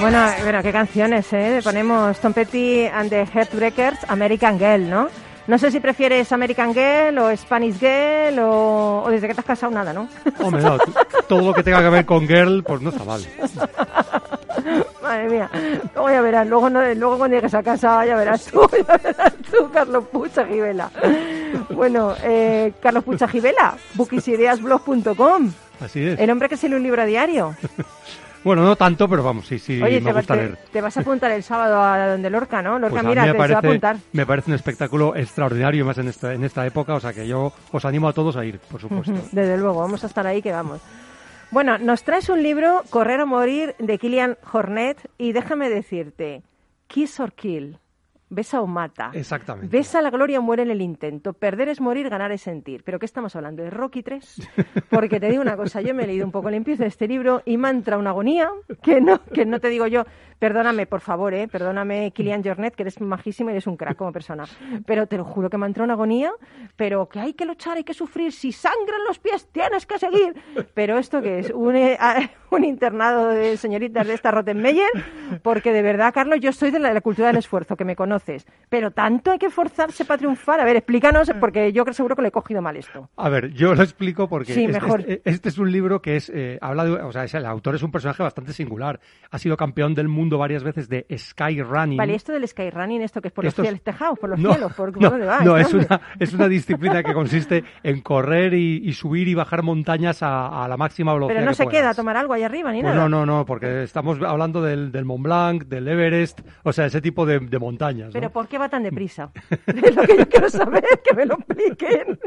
Bueno, bueno, qué canciones, ¿eh? Ponemos Tom Petty and the Heartbreakers, American Girl, ¿no? No sé si prefieres American Girl o Spanish Girl o, o desde que te has casado nada, ¿no? Hombre, no, todo lo que tenga que ver con girl, pues no está mal. Madre mía, luego ya verás, luego, no, luego cuando llegues a casa ya verás tú, ya verás tú, Carlos Pucha Gibela. Bueno, eh, Carlos Pucha Gibela, bookisideasblog.com, Así es. el hombre que se lee un libro a diario. Bueno, no tanto, pero vamos, sí, sí, Oye, me te, gusta te- leer. te vas a apuntar el sábado a donde Lorca, ¿no? Lorca, Pues mira, mí te me se va a parece, apuntar. me parece un espectáculo extraordinario, más en esta, en esta época, o sea que yo os animo a todos a ir, por supuesto. Desde luego, vamos a estar ahí que vamos. Bueno, nos traes un libro, Correr o Morir, de Kilian Hornet, y déjame decirte, Kiss or Kill, besa o mata. Exactamente. Besa la gloria o muere en el intento. Perder es morir, ganar es sentir. ¿Pero qué estamos hablando? ¿De Rocky 3? Porque te digo una cosa, yo me he leído un poco el empiezo de este libro y me ha entrado una agonía que no, que no te digo yo. Perdóname, por favor, ¿eh? Perdóname, Kilian Jornet, que eres majísimo y eres un crack como persona. Pero te lo juro que me entrado una agonía, pero que hay que luchar, hay que sufrir. Si sangran los pies, tienes que seguir. Pero esto que es un, eh, un internado de señoritas de esta Rottenmeier, porque de verdad, Carlos, yo soy de la, de la cultura del esfuerzo, que me Pero tanto hay que esforzarse para triunfar. A ver, explícanos, porque yo creo seguro que le he cogido mal esto. A ver, yo lo explico porque Sí, este, este- este es un libro que es eh, habla de, o sea, es- el autor es un personaje bastante singular. Ha sido campeón del mundo varias veces de skyrunning. Vale, esto del skyrunning, ¿esto que es por los cielos tejados, por los no, cielos? ¿Por, no, dónde va? no, es una, es una disciplina que consiste en correr y, y subir y bajar montañas a, a la máxima velocidad. Pero no que se puedas. queda a tomar algo ahí arriba ni Pues nada. no, no, no, porque estamos hablando del, del Mont Blanc, del Everest, o sea, ese tipo de, de montañas. ¿No? Pero ¿por qué va tan deprisa? Es lo que yo quiero saber, que me lo expliquen.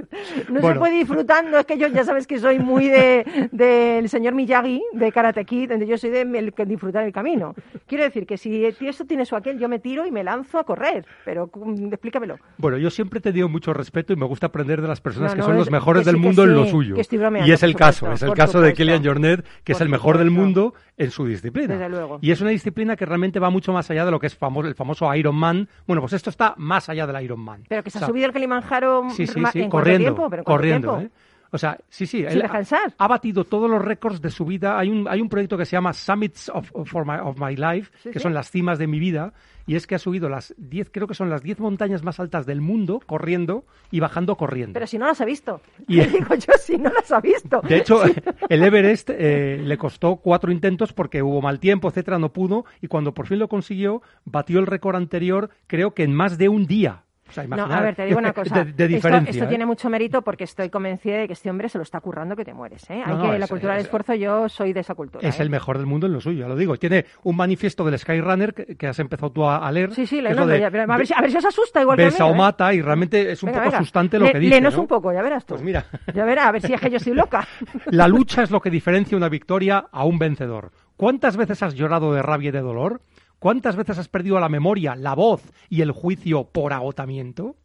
no se puede disfrutando, es que yo ya sabes que soy muy del de, señor Miyagi, de Karate Kid, donde yo soy de el, disfrutar el camino. Quiero decir que si esto tiene su aquel, yo me tiro y me lanzo a correr, pero mm, explícamelo. Bueno, yo siempre te digo mucho respeto y me gusta aprender de las personas que son los mejores del mundo en lo suyo. y es el caso, es el caso de Kilian Jornet, que es el mejor del mundo en su disciplina. Desde luego. Y es una disciplina que realmente va mucho más allá de lo que es famoso, el famoso Iron Man. Bueno, pues esto está más allá del Iron Man. Pero que se ha subido el Kilimanjaro sí, sí, sí, en corriendo, tiempo, pero corriendo, tiempo? ¿eh? O sea, sí, sí. Descansar. Ha, batido todos los récords de su vida. Hay un, hay un proyecto que se llama Summits of, my, of my, Life, Sí, que sí. son las cimas de mi vida. Y es que ha subido las 10, creo que son las 10 montañas más altas del mundo, corriendo y bajando corriendo. Pero si no las ha visto. Y- Y digo yo, si no las ha visto. De hecho, el Everest eh, le costó cuatro intentos porque hubo mal tiempo, etcétera, no pudo. Y cuando por fin lo consiguió, batió el récord anterior, creo que en más de un día. O sea, No, a ver, te digo una cosa. De, de Esto- ¿eh? tiene mucho mérito porque estoy convencida de que este hombre se lo está currando que te mueres. ¿eh? Hay No, que, la es- cultura del es- esfuerzo, yo soy de esa cultura. Es ¿eh? el mejor del mundo en lo suyo, ya lo digo. Tiene un manifiesto del Skyrunner que, que has empezado tú a, a leer. Sí, sí, que le es lo nombro de ya, pero a, ver si, a ver si os asusta igual que a mí. O ¿eh? mata, y realmente es un Venga, poco venga. asustante lo Le- que dice. léenos ¿no? un poco, ya verás tú. Pues mira. Ya verás, a ver si es que yo soy loca. La lucha es lo que diferencia una victoria a un vencedor. ¿Cuántas veces has llorado de rabia y de dolor? ¿Cuántas veces has perdido la memoria, la voz y el juicio por agotamiento?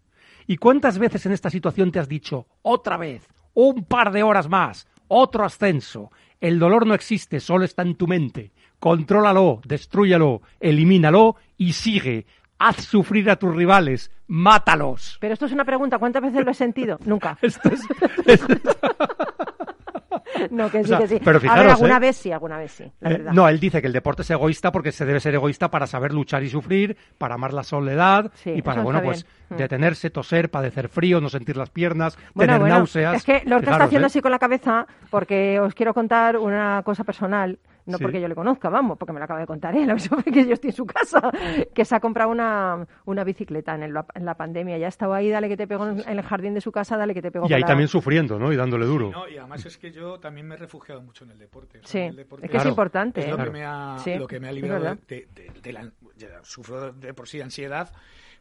¿Y cuántas veces en esta situación te has dicho, otra vez, un par de horas más, otro ascenso? El dolor no existe, solo está en tu mente. Contrólalo, destrúyalo, elimínalo y sigue. Haz sufrir a tus rivales, mátalos. Pero esto es una pregunta, ¿cuántas veces lo he sentido? Nunca. Esto es- esto es- No, que O sí, sea, que sí. pero a fijaros, ver, alguna ¿eh? vez sí, alguna vez sí, la Eh, no, él dice que el deporte es egoísta porque se debe ser egoísta para saber luchar y sufrir, para amar la soledad Sí, y para, bueno, está pues bien. Mm. detenerse, toser, padecer frío, no sentir las piernas, Bueno, tener bueno, náuseas. Es que Lorca está Fijaros, haciendo ¿eh? así con la cabeza porque os quiero contar una cosa personal, no Sí. porque yo le conozca, vamos, porque me lo acaba de contar él, porque yo estoy en su casa, que se ha comprado una, una bicicleta en, el- en la pandemia. Ya ha estado ahí, dale que te pego en en el jardín de su casa, dale que te pego Y ahí también sufriendo, ¿no? Y dándole duro. No, y además es que yo también me he refugiado mucho en el deporte. Sí, en el deporte es que es Claro. importante. es lo, ¿eh? que me ha, Sí, lo que me ha verdad. de, de- de la, ya sufro de por sí ansiedad,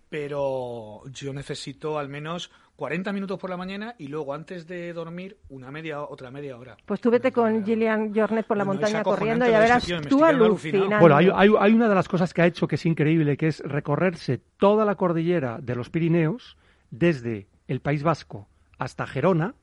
pero yo necesito al menos 40 minutos por la mañana y luego antes de dormir una media otra media hora. Pues tú vete con Gillian Jornet por la Bueno, montaña corriendo y de verás tío, tú alucinando. Bueno, hay, hay- hay una de las cosas que ha hecho que es increíble, que es recorrerse toda la cordillera de los Pirineos, desde el País Vasco hasta Gerona,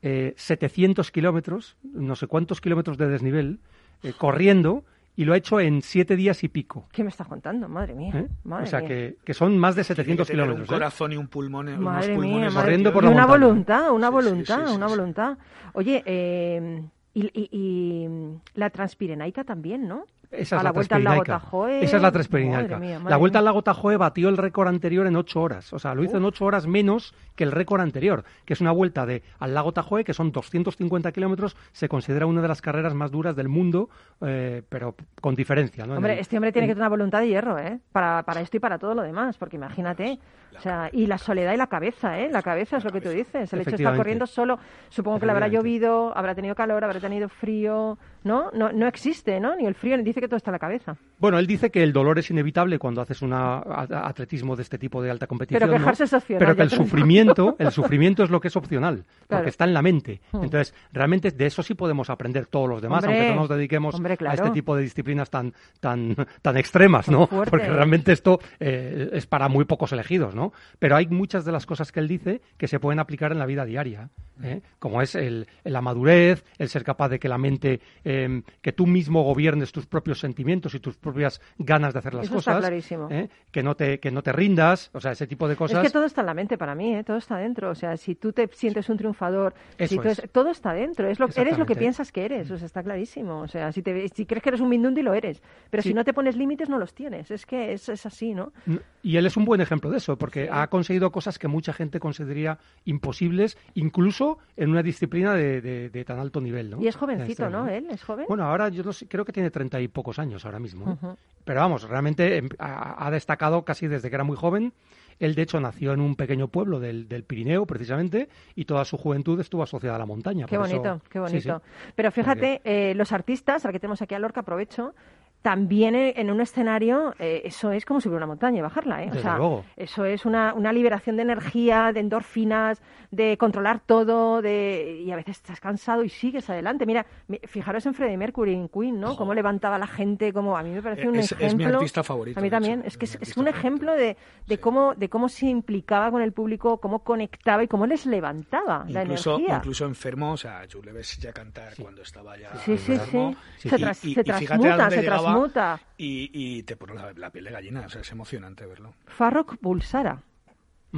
eh, 700 kilómetros, no sé cuántos kilómetros de desnivel, eh, corriendo, y lo ha hecho en siete días y pico. ¿Qué me estás contando? Madre mía. ¿eh? Madre o sea, mía. que, que son más de Tiene que 700 tener kilómetros. un ¿eh? corazón y un pulmón, unos Madre pulmones mía, madre corriendo por Y la una montaña. voluntad, una Sí, sí, voluntad, sí, sí, una sí. voluntad. Oye, eh, y, y- y, la transpirenaica también, ¿no? Esa A es la la vuelta al lago Transpirenaica. Tajoe. Esa es la Transpirenaica. Madre mía, madre la vuelta mía. al lago Tajoe batió el récord anterior en ocho horas. O sea, lo hizo en ocho horas menos que el récord anterior, que es una vuelta de al lago Tajoe, que son 250 kilómetros. Se considera una de las carreras más duras del mundo, eh, pero con diferencia. ¿no? Hombre, el- este hombre tiene que en- tener una voluntad de hierro, ¿eh? Para, para esto y para todo lo demás, porque imagínate. O sea, y la soledad y la cabeza, ¿eh? La cabeza es lo que tú dices. El hecho de estar corriendo solo, supongo que le habrá llovido, habrá tenido calor, habrá tenido frío, ¿no? No, no existe, ¿no? Ni el frío, dice que todo está en la cabeza. Bueno, él dice que el dolor es inevitable cuando haces un atletismo de este tipo de alta competición. Pero ¿no? quejarse es opcional, Pero que el sufrimiento, el sufrimiento es lo que es opcional, Claro. porque está en la mente. Hmm. Entonces, realmente de eso sí podemos aprender todos los demás, Hombre, aunque no nos dediquemos hombre, a este tipo de disciplinas tan, tan, tan extremas, ¿no? Porque realmente esto eh, es para muy pocos elegidos, ¿no? Pero hay muchas de las cosas que él dice que se pueden aplicar en la vida diaria, ¿eh? como es el, la madurez, el ser capaz de que la mente, eh, que tú mismo gobiernes tus propios sentimientos y tus propias ganas de hacer las Eso está cosas, clarísimo. ¿eh? que no te que no te rindas, o sea, ese tipo de cosas. Es que todo está en la mente para mí, ¿eh? todo está dentro. O sea, si tú te sientes un triunfador, si Eso tú es. todo está dentro. Es lo, eres lo que piensas que eres, o sea, está clarísimo. O sea, si, te, si crees que eres un mindundi, lo eres. Pero Sí. si no te pones límites, no los tienes. Es que es, es así, ¿no? Y él es un buen ejemplo de eso, porque ha conseguido cosas que mucha gente consideraría imposibles, incluso en una disciplina de, de- de tan alto nivel. ¿no? Y es jovencito, ¿no? Él es joven. Bueno, ahora yo no sé, creo que tiene treinta y pocos años ahora mismo. ¿eh? Pero vamos, realmente em, ha, ha destacado casi desde que era muy joven. Él, de hecho, nació en un pequeño pueblo del, del Pirineo, precisamente, y toda su juventud estuvo asociada a la montaña. Qué eso- bonito, qué sí, sí. bonito. Pero fíjate, eh, los artistas, al que tenemos aquí a Lorca, aprovecho, también en un escenario eh, eso es como subir una montaña y bajarla, ¿eh? O Desde sea, luego. eso es una, una liberación de energía, de endorfinas, de controlar todo, de y a veces estás cansado y sigues adelante. Mira, mi- fijaros en Freddie Mercury en Queen, ¿no? Cómo levantaba a la gente, como a mí me parece un Es- es mi ejemplo. artista favorito, A mí también. Es que Es un favorito. ejemplo de, de Sí. cómo de cómo se implicaba con el público, cómo conectaba y cómo les levantaba la incluso, energía. incluso enfermo, o sea, tú le ves ya cantar cuando estaba ya Sí, sí, enfermo. Se tras- y- se y fíjate a transmuta, dónde se llegaba transmuta. Y, y te pone la, la piel de gallina, o sea, es emocionante verlo. Farrokh Bulsara,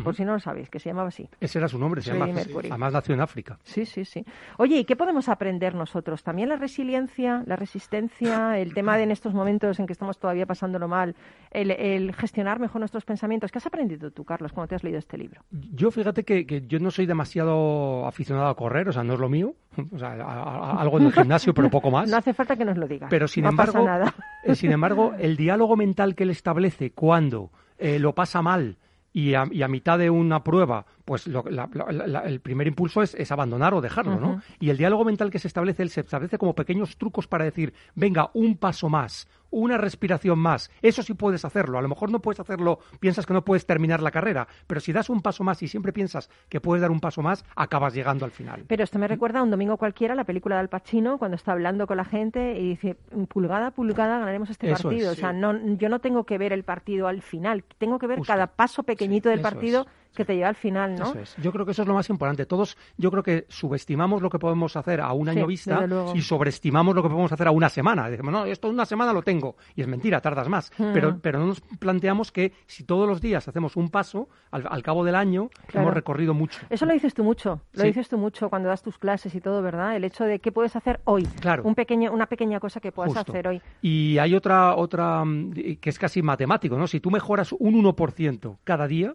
por si no lo sabéis, que se llamaba así. Ese era su nombre, se llama. Mercury. Además nació en África. Sí, sí, sí. Oye, ¿y qué podemos aprender nosotros? También la resiliencia, la resistencia, el tema de en estos momentos en que estamos todavía pasándolo mal, el, el gestionar mejor nuestros pensamientos. ¿Qué has aprendido tú, Carlos, cuando te has leído este libro? Yo fíjate que, que yo no soy demasiado aficionado a correr, o sea, no es lo mío. O sea, a- a- algo en el gimnasio, pero poco más. No hace falta que nos lo digas. Pero sin no embargo, pasa nada. eh, sin embargo, el diálogo mental que él establece cuando eh, lo pasa mal y a, y a mitad de una prueba, pues lo- la- la- la- el primer impulso es, es abandonar o dejarlo. ¿no? Y el diálogo mental que se establece, él se establece como pequeños trucos para decir, venga, un paso más, una respiración más. Eso sí puedes hacerlo. A lo mejor no puedes hacerlo, piensas que no puedes terminar la carrera, pero si das un paso más y siempre piensas que puedes dar un paso más, acabas llegando al final. Pero esto me recuerda a un domingo cualquiera, la película de Al Pacino, cuando está hablando con la gente y dice, pulgada a pulgada ganaremos este Eso partido. es, o sea, no, yo no tengo que ver el partido al final, tengo que ver Justo. cada paso pequeñito del partido es, que te lleva al final, ¿no? Eso es. Yo creo que eso es lo más importante. Todos, yo creo que subestimamos lo que podemos hacer a un Sí, año vista y sobreestimamos lo que podemos hacer a una semana. Decimos, no, esto en una semana lo tengo. Y es mentira, tardas más. Mm. Pero, pero no nos planteamos que si todos los días hacemos un paso, al, al cabo del año Claro. hemos recorrido mucho. Eso lo dices tú mucho, lo Sí. dices tú mucho cuando das tus clases y todo, ¿verdad? El hecho de qué puedes hacer hoy, Claro. un pequeño, una pequeña cosa que puedas Justo. hacer hoy. Y hay otra, otra mm, que es casi matemático, ¿no? Si tú mejoras un 1% cada día,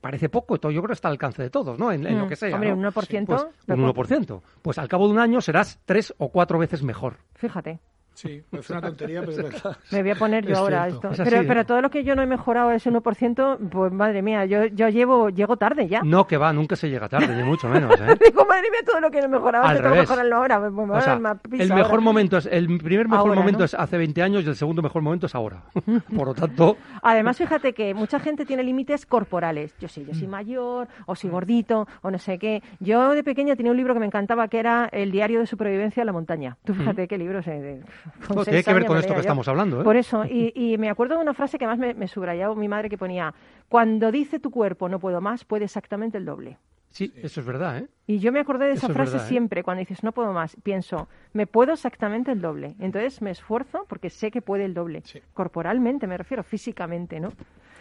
parece poco, yo creo que está al alcance de todos, ¿no? En, en Mm, lo que sea. hombre, ¿no? un 1%, Pues, un co- 1%. Pues al cabo de un año serás tres o cuatro veces mejor. Fíjate, Sí, es una tontería, pero es verdad. me voy a poner yo Es ahora cierto. esto. Es así, pero, pero todo lo que yo no he mejorado ese 1%, pues madre mía, yo, yo llevo, llego tarde ya. No, que va, nunca se llega tarde, ni mucho menos, ¿eh? Digo, madre mía, todo lo que no he mejorado, Al tengo que mejorarlo ahora. Pues, me O sea, me pisa el ahora. mejor momento es el primer mejor Ahora, momento ¿no? es hace 20 años y el segundo mejor momento es ahora. Por lo tanto, Además, fíjate que mucha gente tiene límites corporales. Yo sí, yo Mm. soy mayor, o soy gordito, o no sé qué. Yo de pequeña tenía un libro que me encantaba, que era El diario de supervivencia en la montaña. Tú fíjate qué libro se... de- con no, seis tiene que ver con esto que yo. estamos hablando, ¿eh? Por eso, y, y me acuerdo de una frase que más me, me subrayaba mi madre que ponía, cuando dice tu cuerpo no puedo más, puede exactamente el doble. Sí, eso es verdad, ¿eh? Y yo me acordé de esa es frase ¿eh? siempre, cuando dices no puedo más, pienso, me puedo exactamente el doble. Entonces me esfuerzo porque sé que puede el doble. Sí. Corporalmente, me refiero, físicamente, ¿no?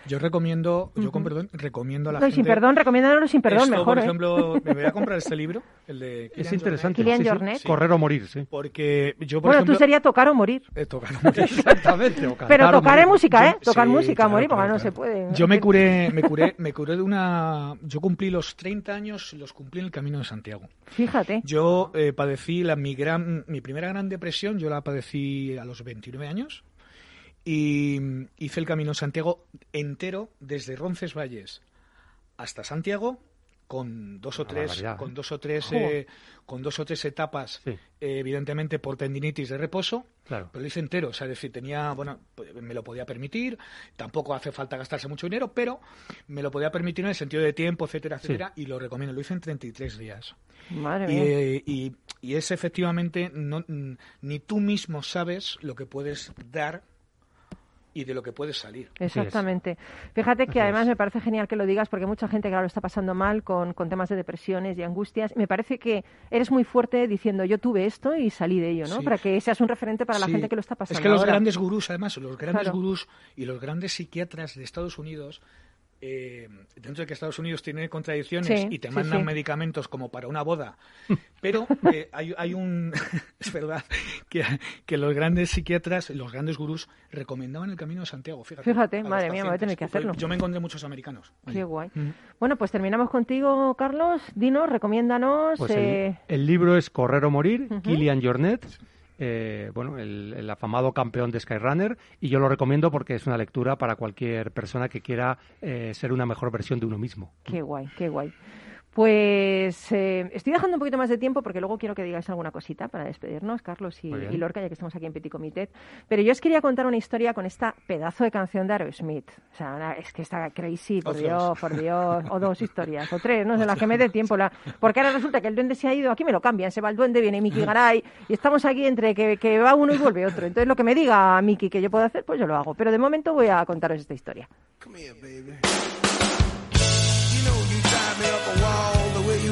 Yo recomiendo, yo con perdón, recomiendo a la No, y gente... sin perdón, recomiéndalo sin perdón, Esto, mejor, por ¿eh? ejemplo, me voy a comprar este libro, el de Es Kylian interesante. Kylian sí, sí. Jornet. Correr o morir, sí. Porque yo, por Bueno, ejemplo... tú sería tocar o morir. eh, tocar o morir. Exactamente. o Pero o tocar morir. es música, ¿eh? Yo- Tocar sí, música, claro, morir, porque claro, no claro. se puede. Yo me curé, me curé, me curé de una... Yo cumplí los 30 años, los cumplí en el Camino de Santiago. Fíjate. Yo eh, padecí la, mi, gran, mi primera gran depresión, yo la padecí a los 29 años y mm, hice el Camino de Santiago entero desde Roncesvalles hasta Santiago con dos o Una tres barbaridad, con ¿eh? dos o tres eh, con dos o tres etapas Sí. eh, evidentemente por tendinitis de reposo Claro. pero lo hice entero, o sea, es decir, tenía, bueno, pues, me lo podía permitir, tampoco hace falta gastarse mucho dinero, pero me lo podía permitir en el sentido de tiempo, etcétera, Sí. etcétera, y lo recomiendo, lo hice en 33 días. Madre Y, mía. eh, y, y es efectivamente, no, ni tú mismo sabes lo que puedes dar y de lo que puedes salir. Exactamente. Fíjate que además me parece genial que lo digas porque mucha gente, claro, lo está pasando mal con, con temas de depresiones y angustias. Me parece que eres muy fuerte diciendo yo tuve esto y salí de ello, ¿no? Sí. Para que seas un referente para la Sí. gente que lo está pasando Es que los ahora. grandes gurús, además, los grandes Claro. gurús y los grandes psiquiatras de Estados Unidos, eh, dentro de que Estados Unidos tiene contradicciones Sí, y te mandan sí. medicamentos como para una boda, pero eh, hay, hay un... es verdad que, que los grandes psiquiatras, los grandes gurús, recomendaban el Camino de Santiago, fíjate. Madre mía, me voy a tener que hacerlo. Yo me encontré muchos americanos. Qué guay. Mm. Bueno, pues terminamos contigo, Carlos. Dinos, recomiéndanos. Pues el, eh, el libro es Correr o morir, Ujú. Kilian Jornet. Eh, bueno, el, afamado campeón de Skyrunner, y yo lo recomiendo porque es una lectura para cualquier persona que quiera eh, ser una mejor versión de uno mismo. Qué guay, qué guay. Pues eh, estoy dejando un poquito más de tiempo porque luego quiero que digáis alguna cosita para despedirnos, Carlos y, y, Lorca, ya que estamos aquí en Petit Comité. Pero yo os quería contar una historia con esta pedazo de canción de Aerosmith. O sea, una, es que está crazy, por Dios, por Dios. O dos historias, o tres, no sé, las que me dé tiempo. La... Porque ahora resulta que el duende se ha ido, aquí me lo cambian, se va el duende, viene Miki Garay, y estamos aquí entre que, que va uno y vuelve otro. Entonces lo que me diga Miki que yo puedo hacer, pues yo lo hago. Pero de momento voy a contaros esta historia. Come here, baby.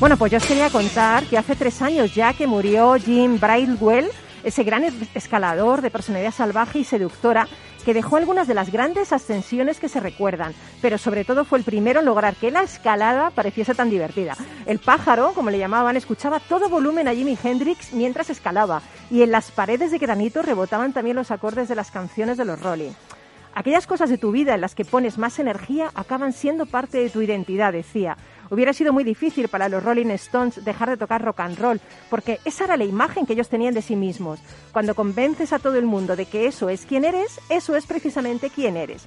Bueno, pues yo os quería contar que hace tres años ya que murió Jim Bridewell, ese gran escalador de personalidad salvaje y seductora que dejó algunas de las grandes ascensiones que se recuerdan, pero sobre todo fue el primero en lograr que la escalada pareciese tan divertida. El pájaro, como le llamaban, escuchaba todo volumen a Jimi Hendrix mientras escalaba y en las paredes de granito rebotaban también los acordes de las canciones de los Rolling. Aquellas cosas de tu vida en las que pones más energía acaban siendo parte de tu identidad, decía. Hubiera sido muy difícil para los Rolling Stones dejar de tocar rock and roll, porque esa era la imagen que ellos tenían de sí mismos. Cuando convences a todo el mundo de que eso es quien eres, eso es precisamente quién eres.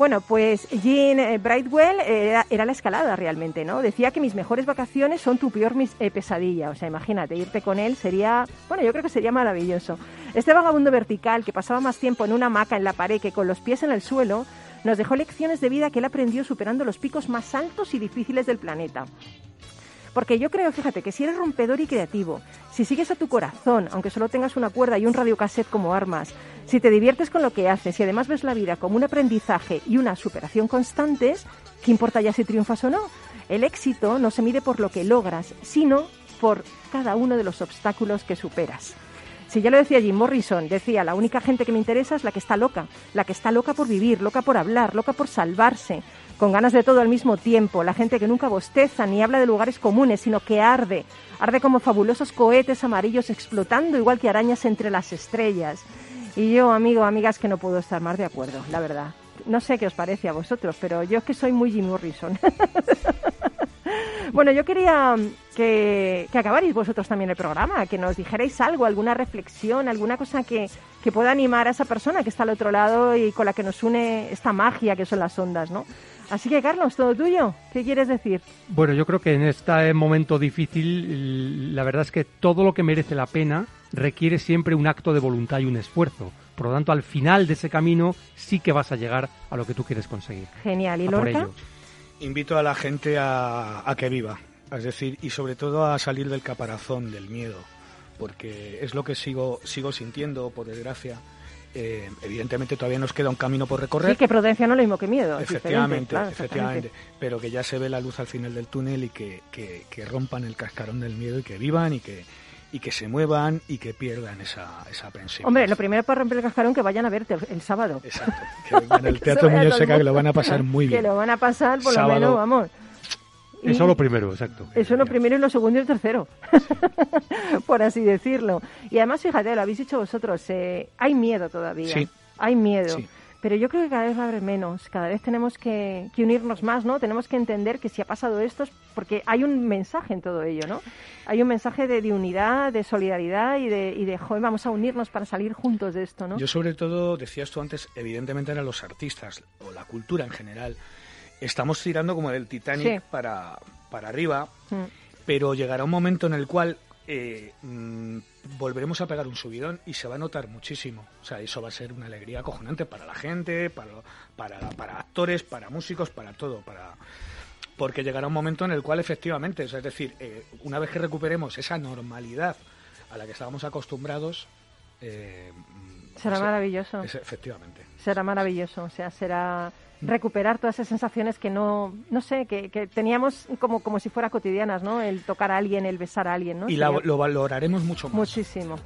Bueno, pues Jean Brightwell era, era, la escalada realmente, ¿no? Decía que mis mejores vacaciones son tu peor mis, eh, pesadilla. O sea, imagínate, irte con él sería, bueno, yo creo que sería maravilloso. Este vagabundo vertical que pasaba más tiempo en una hamaca en la pared que con los pies en el suelo, nos dejó lecciones de vida que él aprendió superando los picos más altos y difíciles del planeta. Porque yo creo, fíjate, que si eres rompedor y creativo, si sigues a tu corazón, aunque solo tengas una cuerda y un radiocassette como armas, si te diviertes con lo que haces y además ves la vida como un aprendizaje y una superación constantes, ¿qué importa ya si triunfas o no? El éxito no se mide por lo que logras, sino por cada uno de los obstáculos que superas. Si ya lo decía Jim Morrison, decía, la única gente que me interesa es la que está loca, la que está loca por vivir, loca por hablar, loca por salvarse, con ganas de todo al mismo tiempo, la gente que nunca bosteza ni habla de lugares comunes, sino que arde, arde como fabulosos cohetes amarillos explotando igual que arañas entre las estrellas. Y yo, amigo, amigas, que no puedo estar más de acuerdo, la verdad. No sé qué os parece a vosotros, pero yo es que soy muy Jim Morrison. Bueno, yo quería que, que, acabarais vosotros también el programa, que nos dijerais algo, alguna reflexión, alguna cosa que, que, pueda animar a esa persona que está al otro lado y con la que nos une esta magia que son las ondas, ¿no? Así que, Carlos, todo tuyo. ¿Qué quieres decir? Bueno, yo creo que en este momento difícil, la verdad es que todo lo que merece la pena requiere siempre un acto de voluntad y un esfuerzo. Por lo tanto, al final de ese camino sí que vas a llegar a lo que tú quieres conseguir. Genial. ¿Y Lorca? Invito a la gente a, a, que viva, es decir, y sobre todo a salir del caparazón, del miedo, porque es lo que sigo, sigo sintiendo, por desgracia. Eh, evidentemente todavía nos queda un camino por recorrer. Sí, que prudencia no es lo mismo que miedo. Efectivamente, claro, efectivamente. Pero que ya se ve la luz al final del túnel y que, que, que rompan el cascarón del miedo y que vivan y que, y que se muevan y que pierdan esa, esa aprensión. Hombre, lo primero para romper el cascarón que vayan a verte el sábado. Exacto, que vengan al Teatro Muñoz Seca que lo van a pasar muy bien. Que lo van a pasar por sábado, lo menos, vamos. Eso lo primero, exacto. Eso lo primero y lo segundo y lo tercero, sí. por así decirlo. Y además, fíjate, lo habéis dicho vosotros, eh, hay miedo todavía. Sí. Hay miedo. Sí. Pero yo creo que cada vez va a haber menos, cada vez tenemos que, que, unirnos más, ¿no? Tenemos que entender que si ha pasado esto es porque hay un mensaje en todo ello, ¿no? Hay un mensaje de, de unidad, de solidaridad y de, y de, joder, vamos a unirnos para salir juntos de esto, ¿no? Yo sobre todo, decías tú antes, evidentemente eran los artistas o la cultura en general. Estamos tirando como del Titanic Sí. para, para arriba, Mm. pero llegará un momento en el cual eh, mm, volveremos a pegar un subidón y se va a notar muchísimo. O sea, eso va a ser una alegría acojonante para la gente, para, para, para actores, para músicos, para todo, para porque llegará un momento en el cual efectivamente, o sea, es decir, eh, una vez que recuperemos esa normalidad a la que estábamos acostumbrados, eh, será es- maravilloso. es- efectivamente. Será maravilloso, o sea, será recuperar todas esas sensaciones que no, no sé, que, que teníamos como, como si fuera cotidianas, ¿no? El tocar a alguien, el besar a alguien, ¿no? Y la- lo valoraremos mucho más. Muchísimo.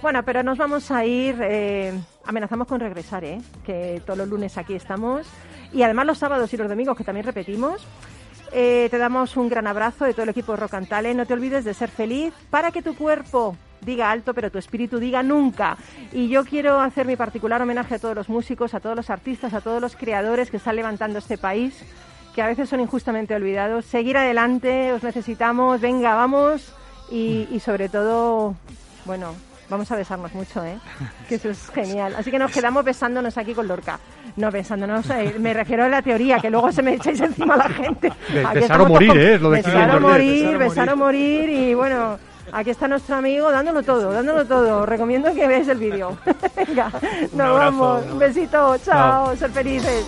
Bueno, pero nos vamos a ir, eh, amenazamos con regresar, ¿eh? Que todos los lunes aquí estamos. Y además los sábados y los domingos, que también repetimos. Eh, te damos un gran abrazo de todo el equipo Talent. No te olvides de ser feliz para que tu cuerpo diga alto, pero tu espíritu diga nunca. Y yo quiero hacer mi particular homenaje a todos los músicos, a todos los artistas, a todos los creadores que están levantando este país, que a veces son injustamente olvidados. Seguir adelante, os necesitamos, venga, vamos. Y, y sobre todo, bueno, vamos a besarnos mucho, ¿eh? Que eso es genial. Así que nos quedamos besándonos aquí con Lorca. No, besándonos, eh, me refiero a la teoría, que luego se me echáis encima a la gente. Be- besar o morir, ¿eh? Lo de besar o morir, Besar o besar o morir. morir y bueno, aquí está nuestro amigo dándolo todo, dándolo todo. Recomiendo que veáis el vídeo. Venga, nos vamos. un Un besito, chao, Chao. ser felices.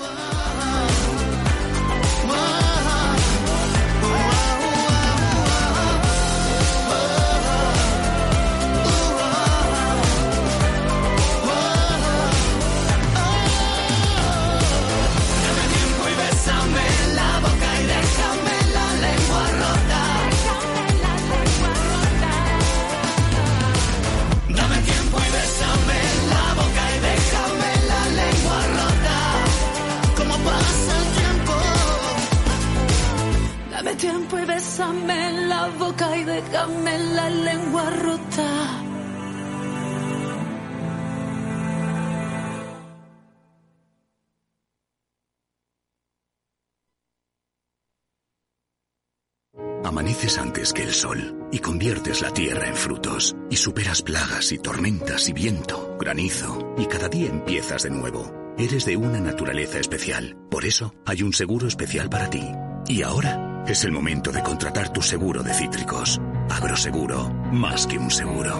Antes que el sol y conviertes la tierra en frutos y superas plagas y tormentas y viento, granizo y cada día empiezas de nuevo. Eres de una naturaleza especial, por eso hay un seguro especial para ti. Y ahora es el momento de contratar tu seguro de cítricos. Agroseguro, más que un seguro.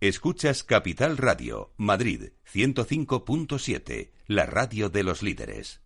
Escuchas Capital Radio, Madrid 105.7, la radio de los líderes.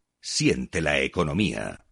Siente la economía.